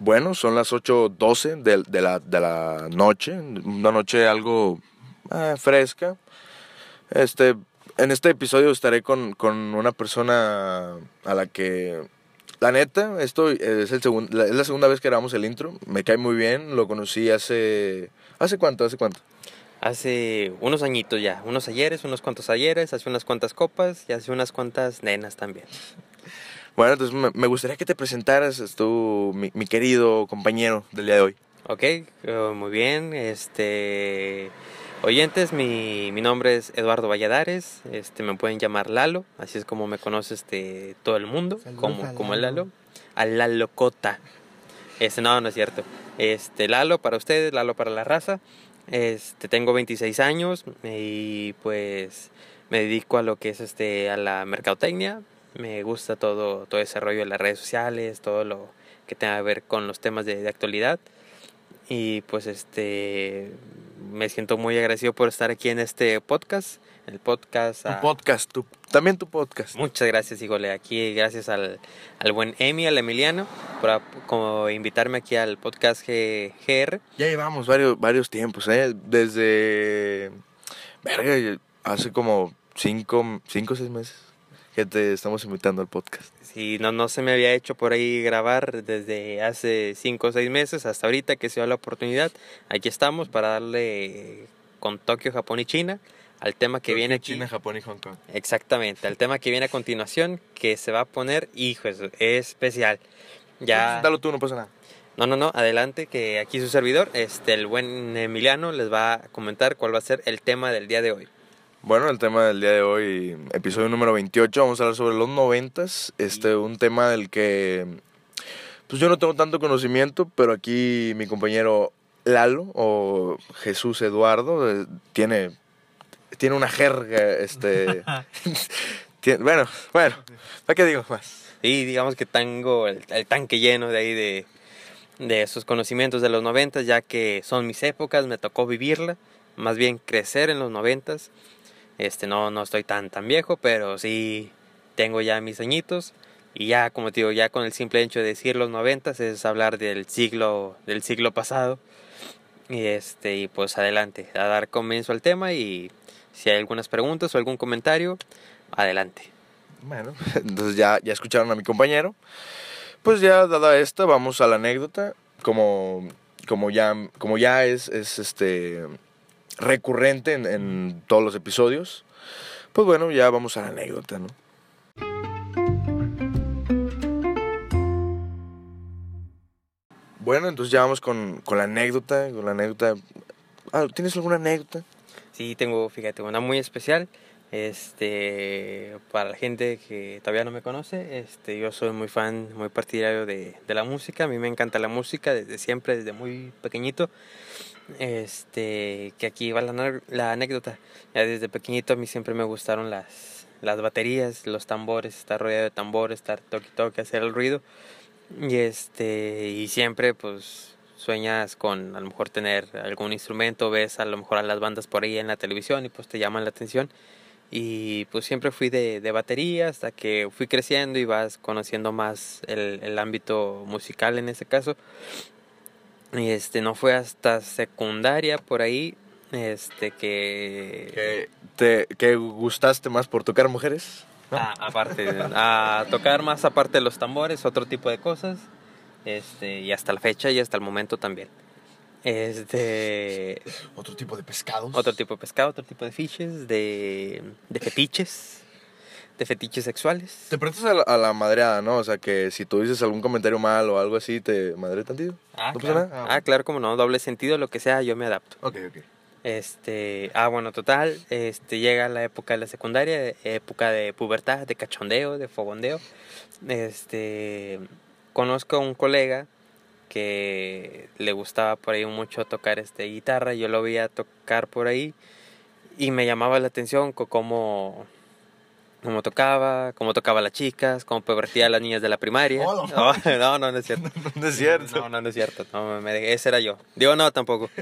Bueno, son las 8.12 de, de, la, de la noche, una noche algo eh, fresca. Este, en este episodio estaré con, con, una persona a la que, la neta, esto es, el segun, la, es la segunda vez que grabamos el intro, me cae muy bien, lo conocí hace... ¿Hace cuánto? ¿Hace cuánto? Hace unos añitos ya, unos ayeres, unos cuantos ayeres, hace unas cuantas copas y hace unas cuantas nenas también. Bueno, entonces me gustaría que te presentaras, tú, mi, mi querido compañero del día de hoy. Ok, uh, muy bien. Este, oyentes, mi, mi, nombre es Eduardo Valladares. Este, me pueden llamar Lalo, así es como me conoce este, todo el mundo, como, como el Lalo. A Lalo Cota. Este, no, no es cierto. Este, Lalo para ustedes, Lalo para la raza. Este, tengo 26 años y pues me dedico a lo que es este, a la mercadotecnia, me gusta todo, todo ese rollo de las redes sociales, todo lo que tenga que ver con los temas de, de actualidad. Y pues este me siento muy agradecido por estar aquí en este podcast. El podcast. Tu podcast, tu, también tu podcast. Muchas gracias, Híjole. Aquí, gracias al, al buen Emi, al Emiliano, por como invitarme aquí al podcast G, GR. Ya llevamos varios, varios tiempos, ¿eh? Desde. Verga, hace como cinco, cinco o seis meses que te estamos invitando al podcast. Sí, no, no se me había hecho por ahí grabar desde hace cinco o seis meses hasta ahorita que se dio la oportunidad. Aquí estamos para darle con Tokio, Japón y China al tema que Tokio, viene aquí. China, Japón y Hong Kong. Exactamente, al tema que viene a continuación que se va a poner, hijo, es especial. Ya. Dalo tú, no pasa nada. No, no, no, adelante, que aquí su servidor, este, el buen Emiliano, les va a comentar cuál va a ser el tema del día de hoy. Bueno, el tema del día de hoy, episodio número 28, vamos a hablar sobre los noventas, este, un tema del que, pues yo no tengo tanto conocimiento, pero aquí mi compañero Lalo, o Jesús Eduardo, eh, tiene, tiene una jerga, este, tiene, bueno, bueno, ¿para qué digo más? Sí, digamos que tengo el, el tanque lleno de ahí de, de esos conocimientos de los noventas, ya que son mis épocas, me tocó vivirla, más bien crecer en los noventas. Este, no, no estoy tan, tan viejo, pero sí tengo ya mis añitos. Y ya, como te digo, ya con el simple hecho de decir los noventas es hablar del siglo, del siglo pasado. Y este, y pues adelante, a dar comienzo al tema y si hay algunas preguntas o algún comentario, adelante. Bueno, entonces ya, ya escucharon a mi compañero. Pues ya dada esta, vamos a la anécdota. Como, como ya, como ya es, es este recurrente en, en, todos los episodios. Pues bueno, ya vamos a la anécdota, ¿no? Bueno, entonces ya vamos con, con la anécdota, con la anécdota. Ah, ¿Tienes alguna anécdota? Sí, tengo, fíjate, una muy especial. Este, para la gente que todavía no me conoce, este, yo soy muy fan, muy partidario de, de la música. A mí me encanta la música desde siempre, desde muy pequeñito. Este, que aquí va la, anécdota. Ya desde pequeñito a mí siempre me gustaron las, las baterías, los tambores, estar rodeado de tambores, estar toque toque, hacer el ruido. Y este, y siempre pues sueñas con a lo mejor tener algún instrumento, ves a lo mejor a las bandas por ahí en la televisión y pues te llaman la atención. Y pues siempre fui de, de batería hasta que fui creciendo y vas conociendo más el, el ámbito musical en ese caso. Y este, no fue hasta secundaria por ahí, este, que... ¿Que, te, que gustaste más por tocar mujeres? Ah, aparte, a tocar más aparte de los tambores, otro tipo de cosas, este, y hasta la fecha y hasta el momento también. Este... Otro tipo de pescados. Otro tipo de pescado, otro tipo de fiches, de, de fetiches de fetiches sexuales. Te prestas a la, a la, madreada, ¿no? O sea, que si tú dices algún comentario mal o algo así, te madre tantito. Ah, ¿No claro. Ah, ah, claro, como no, doble sentido, lo que sea, yo me adapto. Ok, ok. Este, ah, bueno, total, este, llega la época de la secundaria, época de pubertad, de cachondeo, de fogondeo. Este, conozco a un colega que le gustaba por ahí mucho tocar este guitarra, yo lo veía tocar por ahí y me llamaba la atención cómo cómo tocaba, cómo tocaba a las chicas, cómo pervertía a las niñas de la primaria. Oh, no. No, no, no, no es cierto. no es cierto. No, no, no es cierto. No, me, ese era yo. Digo, no, tampoco.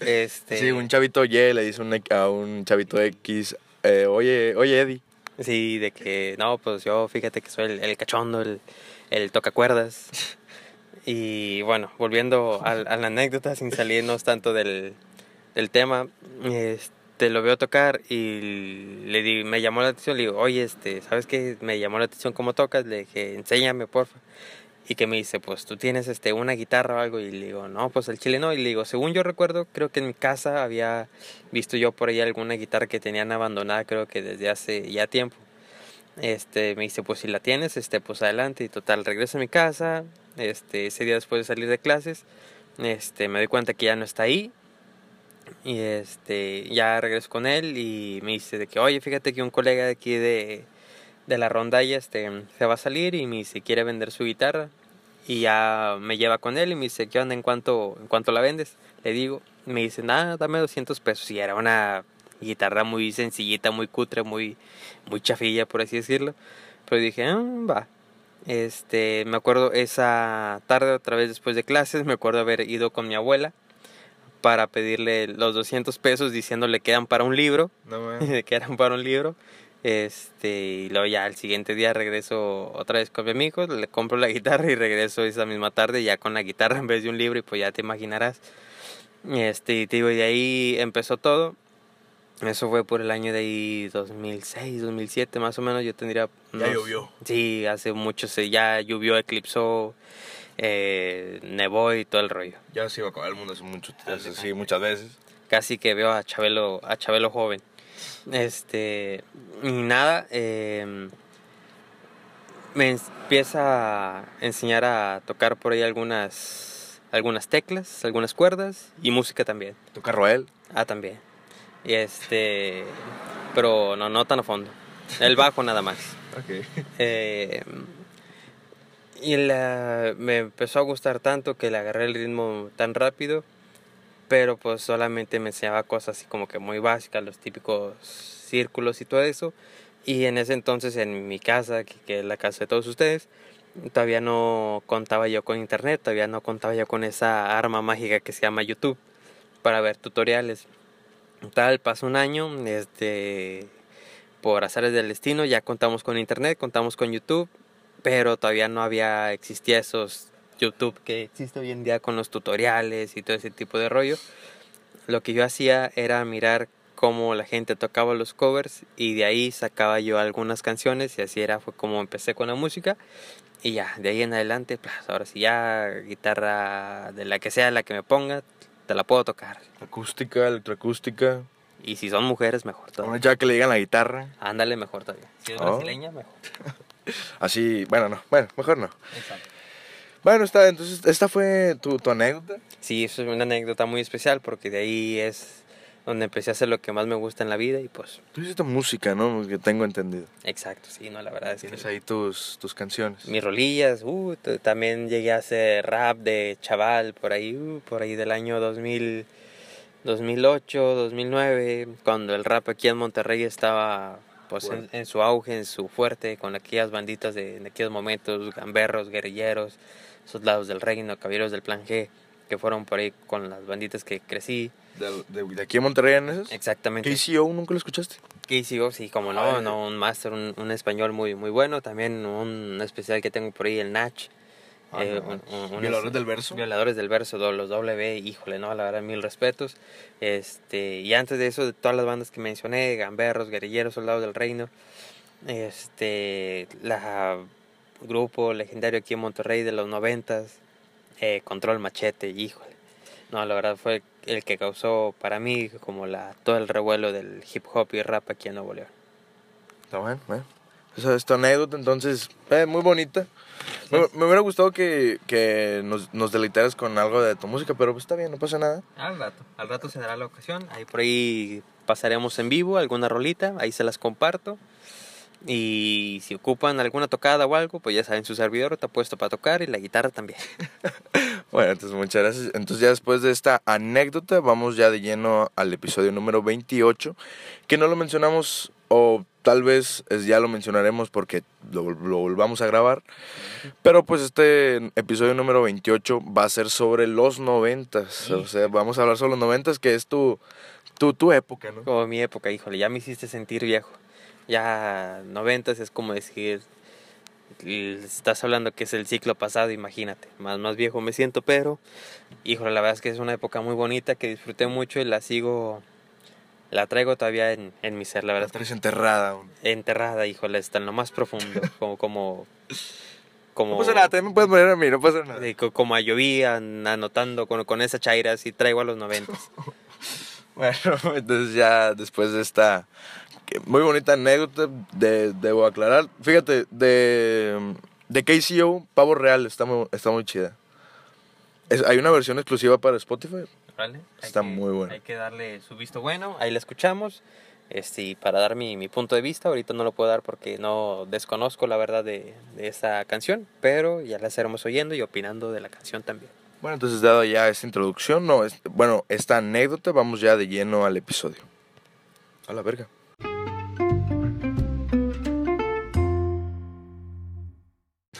Este... Sí, un chavito Y le dice un, a un chavito X, eh, oye, oye, Eddie. Sí, de que, no, pues yo fíjate que soy el, el cachondo, el, el tocacuerdas. Y bueno, volviendo a, la anécdota, sin salirnos tanto del, del tema, este, lo veo tocar y le di, me llamó la atención, le digo, oye, este, ¿sabes qué? Me llamó la atención cómo tocas, le dije, enséñame, porfa. Y que me dice, pues tú tienes este, una guitarra o algo. Y le digo, no, pues el chile no. Y le digo, según yo recuerdo, creo que en mi casa había visto yo por ahí alguna guitarra que tenían abandonada, creo que desde hace ya tiempo. Este, me dice, pues si la tienes, este, pues adelante. Y total, regreso a mi casa. Este, ese día después de salir de clases, este, me doy cuenta que ya no está ahí. Y este, ya regreso con él y me dice de que, oye, fíjate que un colega de aquí de, de la rondalla este, se va a salir y me dice, quiere vender su guitarra. Y ya me lleva con él y me dice, ¿qué onda? ¿En cuánto, en cuánto la vendes? Le digo, me dice, nada, dame 200 pesos. Y era una guitarra muy sencillita, muy cutre, muy, muy chafilla, por así decirlo. Pero dije, ah, va. Este, me acuerdo esa tarde, otra vez después de clases, me acuerdo haber ido con mi abuela para pedirle los 200 pesos diciéndole que eran para un libro, No, que eran para un libro. Este, y luego ya al siguiente día regreso otra vez con mi amigo, le compro la guitarra y regreso esa misma tarde ya con la guitarra en vez de un libro y pues ya te imaginarás. Este, y te digo, y de ahí empezó todo. Eso fue por el año de ahí 2006, 2007 más o menos, yo tendría... Ya llovió. Sí, hace mucho, se- ya llovió, eclipsó, eh, nevó y todo el rollo. Ya se iba a acabar el mundo hace mucho, hace- sí, muchas veces. casi que veo a Chabelo, a Chabelo joven. Este, y nada, eh, me empieza a enseñar a tocar por ahí algunas, algunas teclas, algunas cuerdas y música también. Toca Roel. Ah, también. Y este, pero no, no tan a fondo. El bajo nada más. Eh, y la, me empezó a gustar tanto que le agarré el ritmo tan rápido, pero pues solamente me enseñaba cosas así como que muy básicas, los típicos círculos y todo eso. Y en ese entonces en mi casa, que, que es la casa de todos ustedes, todavía no contaba yo con internet, todavía no contaba yo con esa arma mágica que se llama YouTube para ver tutoriales. Tal, pasó un año, este, por azares del destino, ya contamos con internet, contamos con YouTube, pero todavía no había, existía esos YouTube que existe hoy en día con los tutoriales y todo ese tipo de rollo. Lo que yo hacía era mirar cómo la gente tocaba los covers y de ahí sacaba yo algunas canciones y así era, fue como empecé con la música y ya, de ahí en adelante, pues ahora sí ya guitarra de la que sea la que me ponga, te la puedo tocar. Acústica, electroacústica. Y si son mujeres, mejor todavía. ya que le digan la guitarra. Ándale, mejor todavía. Si es Oh. brasileña, mejor. Así, bueno, no, bueno, mejor no. Exacto. Bueno, está, entonces, esta fue tu, tu anécdota. Sí, eso es una anécdota muy especial porque de ahí es donde empecé a hacer lo que más me gusta en la vida y pues, Tú hiciste música, ¿no? Que tengo entendido. exacto, sí, no, la verdad es que Tienes ahí tus, tus canciones. mis rolillas, uh, también llegué a hacer rap de chaval por ahí, uh, por ahí del año 2000, 2008, 2009, cuando el rap aquí en Monterrey estaba pues en, Fuerte. en su auge, en su fuerte, con aquellas banditas de, de aquellos momentos, gamberros, guerrilleros, esos lados del reino, caballeros del plan G, que fueron por ahí con las banditas que crecí. ¿De, de, de aquí en Monterrey en esos? Exactamente. KCO, ¿nunca lo escuchaste? KCO, sí, como no, Ay. no, un máster, un, un español muy, muy bueno. También un especial que tengo por ahí, el Nach. Ah, Eh, no, un- un- un- Violadores del verso. Violadores del verso, los W, híjole, no, la verdad, mil respetos. Este, y antes de eso, de todas las bandas que mencioné, Gamberros, Guerrilleros, Soldados del Reino, este, la grupo legendario aquí en Monterrey de los noventas, eh, Control Machete, híjole. No, la verdad fue el que causó para mí como la todo el revuelo del hip hop y rap aquí en Nuevo León. Está bueno, bueno. Esa es tu anécdota, entonces, eh, muy bonita. Me, me hubiera gustado que, que nos, nos deleitaras con algo de tu música, pero pues está bien, no pasa nada. Al rato, al rato se dará la ocasión. Ahí por ahí pasaremos en vivo alguna rolita, ahí se las comparto. Y si ocupan alguna tocada o algo, pues ya saben, su servidor está puesto para tocar y la guitarra también. Bueno, entonces muchas gracias. Entonces ya después de esta anécdota, vamos ya de lleno al episodio número 28, que no lo mencionamos o tal vez ya lo mencionaremos porque lo, lo volvamos a grabar. Pero pues este episodio número 28 va a ser sobre los noventas. O sea, vamos a hablar sobre los noventas, que es tu, tu, tu época, ¿no? Como mi época, híjole, ya me hiciste sentir viejo. Ya noventas es como decir, estás hablando que es el ciclo pasado, imagínate, más, más viejo me siento, pero, híjole, la verdad es que es una época muy bonita que disfruté mucho y la sigo, la traigo todavía en, en mi ser, la verdad. La traes enterrada. aún. Enterrada, híjole, está en lo más profundo, como, como, como... No pasa nada, también me puedes poner a mí, no pasa nada. como a llovía, anotando con, con esa chaira, así traigo a los noventas. Bueno, entonces ya después de esta muy bonita anécdota, de, debo aclarar. Fíjate, de, de KCO, Pavo Real, está muy, está muy chida. Es- hay una versión exclusiva para Spotify. ¿Vale? Está que- muy bueno. Hay que darle su visto bueno, ahí la escuchamos. Este, y para dar mi, mi punto de vista, ahorita no lo puedo dar porque no desconozco la verdad de, de esa canción, pero ya la estaremos oyendo y opinando de la canción también. Bueno, entonces dado ya esta introducción, no, es- bueno, esta anécdota, vamos ya de lleno al episodio. A la verga.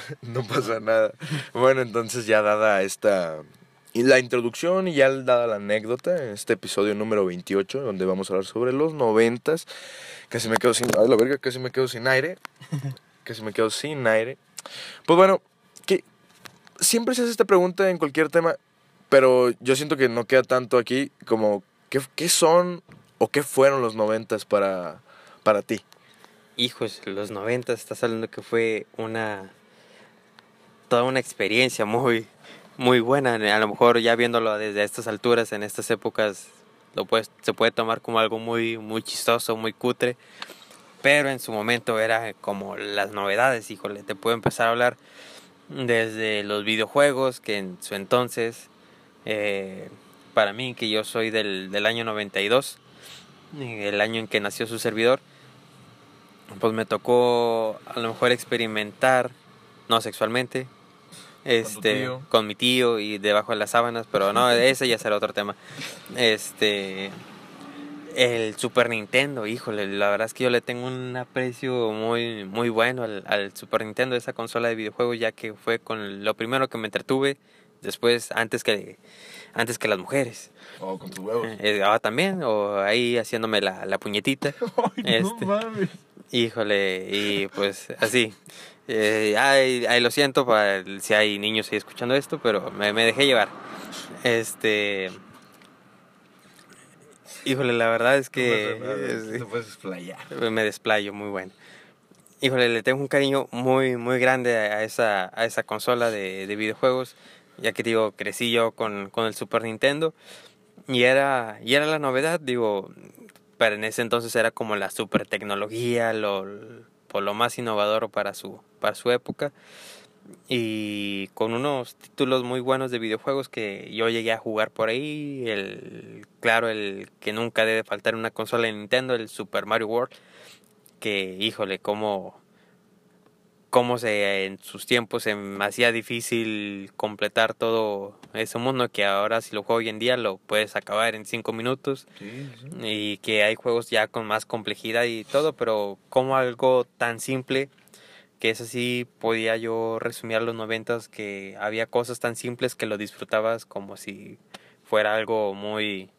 no pasa nada. Bueno, entonces ya dada esta... Y la introducción y ya dada la anécdota, este episodio número 28, donde vamos a hablar sobre los noventas, casi me quedo sin... Ay, la verga, casi me quedo sin aire. Casi me quedo sin aire. Pues bueno, que siempre se hace esta pregunta en cualquier tema, pero yo siento que no queda tanto aquí como qué, qué son o qué fueron los noventas para, para ti. Hijos, los 90 estás hablando que fue una toda una experiencia muy muy buena, a lo mejor ya viéndolo desde estas alturas en estas épocas lo puedes, se puede tomar como algo muy muy chistoso, muy cutre, pero en su momento era como las novedades, híjole, te puedo empezar a hablar desde los videojuegos que en su entonces eh, para mí que yo soy del, del año 92, el año en que nació su servidor, pues me tocó a lo mejor experimentar, no sexualmente, este, tío. con mi tío y debajo de las sábanas, pero no, ese ya será otro tema. Este, el Super Nintendo, híjole, la verdad es que yo le tengo un aprecio muy, muy bueno al, al Super Nintendo, esa consola de videojuegos, ya que fue con lo primero que me entretuve, después, antes que, antes que las mujeres. O con tus huevos. Eh, ah, también, o ahí haciéndome la, la puñetita. Este. mames. Híjole, y pues así. Eh, ay, ay, lo siento para el- si hay niños ahí escuchando esto, pero me, me dejé llevar. Este. Híjole, la verdad es que Te es- puedes explayar. me desplayo muy bueno. Híjole, le tengo un cariño muy, muy grande a esa, a esa consola de, de videojuegos, ya que digo, crecí yo con, con el Super Nintendo y era, y era la novedad, digo, pero en ese entonces era como la super tecnología, lo, lo más innovador para su, para su época. Y con unos títulos muy buenos de videojuegos que yo llegué a jugar por ahí. El, claro, el que nunca debe faltar en una consola de Nintendo, el Super Mario World. Que, híjole, cómo, cómo se en sus tiempos se me hacía difícil completar todo ese mundo. Que ahora, si lo juego hoy en día, lo puedes acabar en cinco minutos Sí, sí. y que hay juegos ya con más complejidad y todo, pero como algo tan simple que es así podía yo resumir a los noventas que había cosas tan simples que lo disfrutabas como si fuera algo muy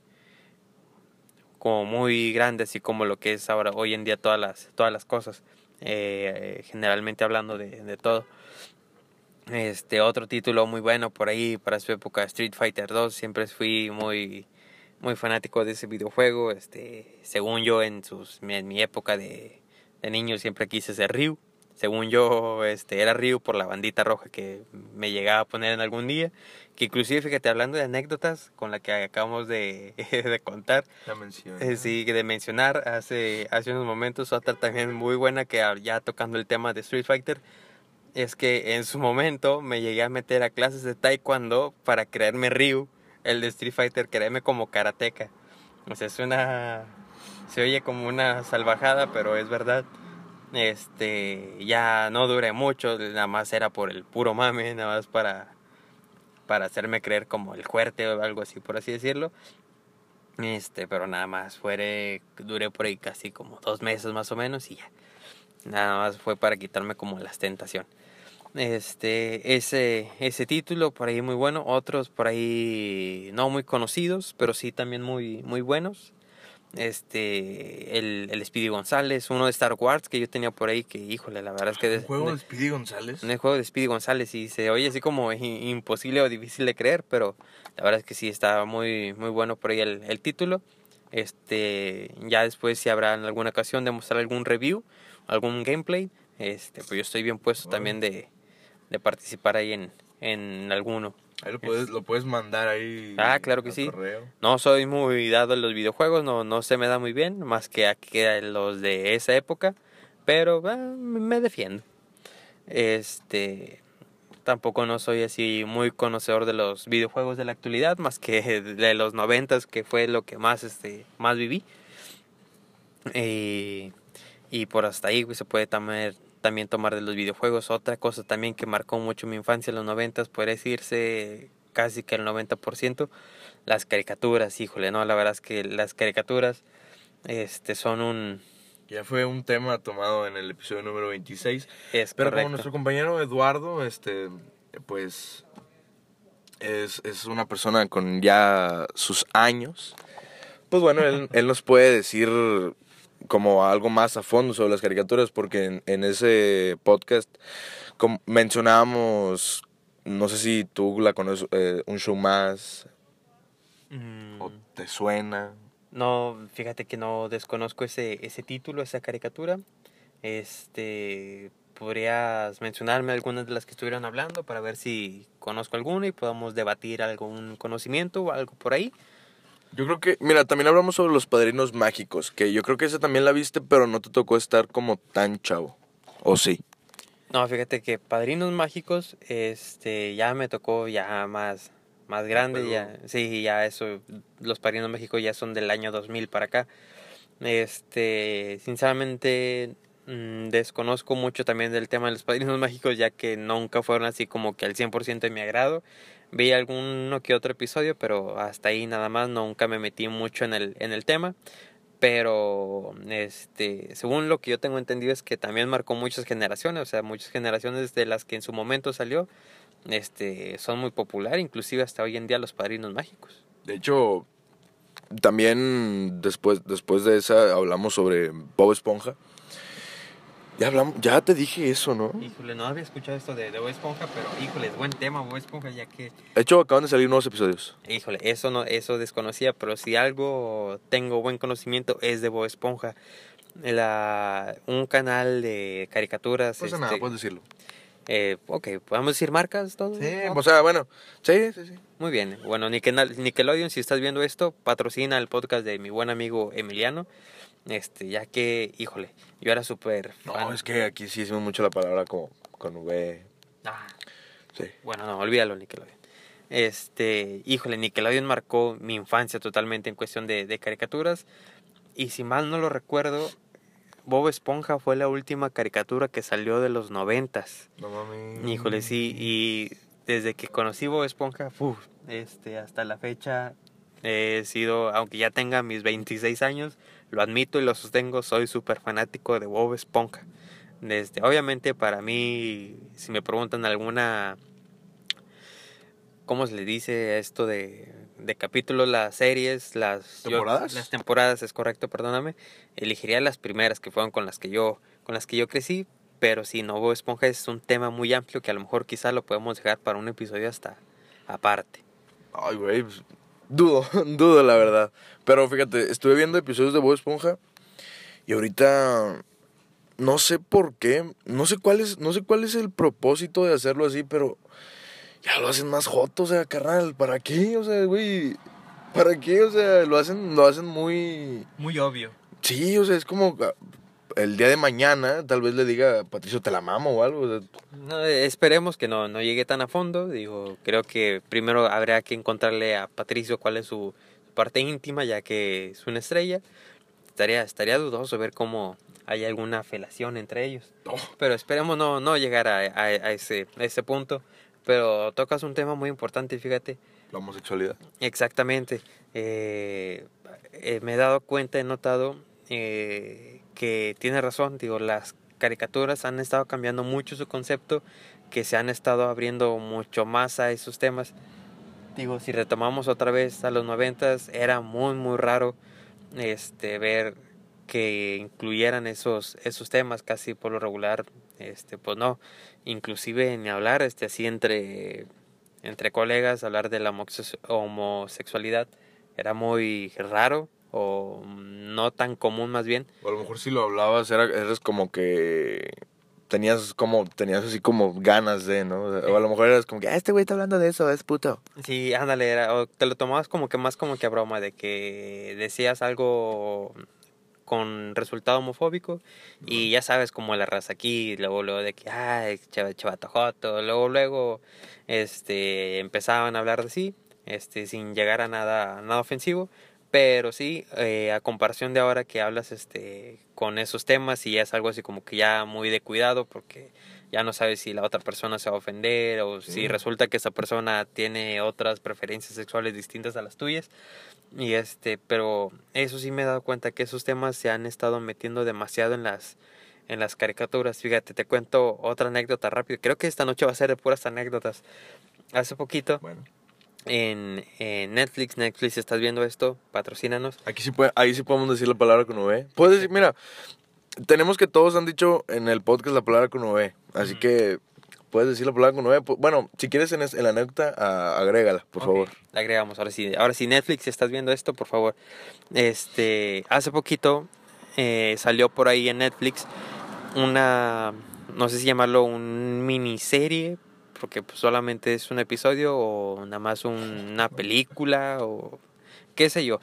como muy grande así como lo que es ahora hoy en día todas las todas las cosas eh, generalmente hablando de, de todo este otro título muy bueno por ahí para su época Street Fighter 2 siempre fui muy muy fanático de ese videojuego. Este, según yo, en sus en mi época de, de niño siempre quise ser Ryu. Según yo, este, era Ryu por la bandita roja que me llegaba a poner en algún día. Que inclusive, fíjate, hablando de anécdotas con la que acabamos de, de contar, La mención. eh, sí, de mencionar hace, hace unos momentos, otra también muy buena que ya tocando el tema de Street Fighter, es que en su momento me llegué a meter a clases de taekwondo para creerme Ryu, el de Street Fighter, creerme como karateca. O sea, es una... se oye como una salvajada, pero es verdad. Este, ya no duré mucho, nada más era por el puro mame, nada más para, para hacerme creer como el fuerte o algo así, por así decirlo. Este, pero nada más, fuere, duré por ahí casi como dos meses más o menos y ya. Nada más fue para quitarme como la tentación. Este, ese, ese título por ahí muy bueno, otros por ahí no muy conocidos, pero sí también muy, muy buenos. Este, el, el Speedy González, uno de Star Wars que yo tenía por ahí, que híjole, la verdad es que... ¿Un juego de Speedy González? Un juego de Speedy González y se oye así como imposible o difícil de creer, pero la verdad es que sí está muy, muy bueno por ahí el, el título. Este, ya después si habrá en alguna ocasión de mostrar algún review, algún gameplay, este, pues yo estoy bien puesto también de, de participar ahí en, en alguno. Ahí lo puedes, lo puedes mandar ahí. Ah, claro que sí. No soy muy dado en los videojuegos, no, no se me da muy bien, más que aquí los de esa época, pero ah, me defiendo. Este, tampoco no soy así muy conocedor de los videojuegos de la actualidad, más que de los noventas, que fue lo que más, este, más viví. Y, y por hasta ahí pues, se puede también también tomar de los videojuegos. Otra cosa también que marcó mucho mi infancia en los noventas, puede decirse casi que el 90%, las caricaturas, híjole, no, la verdad es que las caricaturas este son un ya fue un tema tomado en el episodio número 26. Es Pero como nuestro compañero Eduardo, este pues es, es una persona con ya sus años. Pues bueno, él, él nos puede decir como algo más a fondo sobre las caricaturas, porque en, ese podcast mencionábamos, no sé si tú la conoces, eh, un show más, mm. o te suena. No, fíjate que no desconozco ese, ese título, esa caricatura. Este, ¿podrías mencionarme algunas de las que estuvieron hablando para ver si conozco alguna y podamos debatir algún conocimiento o algo por ahí? Yo creo que, mira, también hablamos sobre los padrinos mágicos, que yo creo que esa también la viste, pero no te tocó estar como tan chavo. ¿O sí? No, fíjate que padrinos mágicos, este, ya me tocó ya más, más grande, ya, sí, ya eso, los padrinos mágicos ya son del año 2000 para acá. Este, sinceramente, mm, desconozco mucho también del tema de los padrinos mágicos, ya que nunca fueron así como que al 100% de mi agrado vi alguno que otro episodio, pero hasta ahí nada más, nunca me metí mucho en el, en el tema. Pero, este, según lo que yo tengo entendido es que también marcó muchas generaciones, o sea, muchas generaciones de las que en su momento salió, este, son muy populares, inclusive hasta hoy en día los padrinos mágicos. De hecho, también después, después de esa hablamos sobre Bob Esponja ya hablamos, ya te dije eso, ¿no? Híjole, no había escuchado esto de, de Bob Esponja, pero híjole, es buen tema Bob Esponja, ya que... De hecho, acaban de salir nuevos episodios. Híjole, eso no, eso desconocía, pero si algo tengo buen conocimiento es de Bob Esponja. La, un canal de caricaturas. No pasa nada, este, puedes decirlo. Eh, ok, ¿podemos decir marcas? Todo? Sí, o sea, bueno, sí, sí, sí. Muy bien. Bueno, Nickelodeon, si estás viendo esto, patrocina el podcast de mi buen amigo Emiliano. Este, ya que, híjole, yo era súper No, es que aquí sí hicimos mucho la palabra con, con V. Ah. Sí. Bueno, no, olvídalo, Nickelodeon. Este, híjole, Nickelodeon marcó mi infancia totalmente en cuestión de, de caricaturas. Y si mal no lo recuerdo, Bob Esponja fue la última caricatura que salió de los noventas. No mames. Híjole, sí, y desde que conocí Bob Esponja, uf, este, hasta la fecha he sido, aunque ya tenga mis 26 años, lo admito y lo sostengo, soy súper fanático de Bob Esponja. Desde, obviamente para mí, si me preguntan alguna, ¿cómo se le dice esto de, de capítulos, las series, las temporadas? las temporadas, es correcto, perdóname. Elegiría las primeras que fueron con las que yo, con las que yo crecí, pero si no, Bob Esponja es un tema muy amplio que a lo mejor quizá lo podemos dejar para un episodio hasta aparte. Ay, güey, pues, Dudo, dudo la verdad. Pero fíjate, estuve viendo episodios de Bob Esponja y ahorita no sé por qué, no sé cuál es, no sé cuál es el propósito de hacerlo así, pero ya lo hacen más joto, o sea, carnal, ¿para qué? O sea, güey, ¿para qué? O sea, lo hacen, lo hacen muy... Muy obvio. Sí, o sea, es como, el día de mañana tal vez le diga, Patricio, te la mamo o algo. no, esperemos que no, no llegue tan a fondo. Digo, creo que primero habría que encontrarle a Patricio cuál es su parte íntima, ya que es una estrella. Estaría, estaría dudoso ver cómo hay alguna felación entre ellos. Pero esperemos no, no llegar a, a, ese, a ese punto. Pero tocas un tema muy importante, fíjate. La homosexualidad. Exactamente. Eh, eh, me he dado cuenta, he notado eh, que tiene razón, digo, las caricaturas han estado cambiando mucho su concepto, que se han estado abriendo mucho más a esos temas. Digo, si retomamos otra vez a los noventas, era muy, muy raro este, ver que incluyeran esos, esos temas casi por lo regular, este, pues no, inclusive ni hablar, este, así entre, entre colegas, hablar de la homosexualidad era muy raro o no tan común más bien. O a lo mejor si lo hablabas era, eres como que tenías como tenías así como ganas de, ¿no? O a lo mejor eras como que, ah, este güey está hablando de eso, es puto. Sí, ándale, era, o te lo tomabas como que más como que a broma, de que decías algo con resultado homofóbico y ya sabes como la raza aquí, luego luego de que, ay, chavato joto, luego luego este empezaban a hablar de sí, este sin llegar a nada nada ofensivo, pero sí eh, a comparación de ahora que hablas este con esos temas y es algo así como que ya muy de cuidado porque ya no sabes si la otra persona se va a ofender o si resulta que esa persona tiene otras preferencias sexuales distintas a las tuyas. Y este pero eso sí me he dado cuenta que esos temas se han estado metiendo demasiado en las en las caricaturas. Fíjate te cuento otra anécdota rápido. Creo que esta noche va a ser de puras anécdotas. Hace poquito bueno en, Netflix. Netflix, estás viendo esto, patrocínanos. Aquí sí puede, ahí sí podemos decir la palabra con V. Puedes decir, mira, tenemos que todos han dicho en el podcast la palabra con V. Así que puedes decir la palabra con V. Bueno, si quieres en, la anécdota, agrégala, por favor. La agregamos, ahora sí. Ahora sí, Netflix, estás viendo esto, por favor. Este, hace poquito eh, salió por ahí en Netflix una, no sé si llamarlo un miniserie, porque pues, solamente es un episodio o nada más una película o qué sé yo.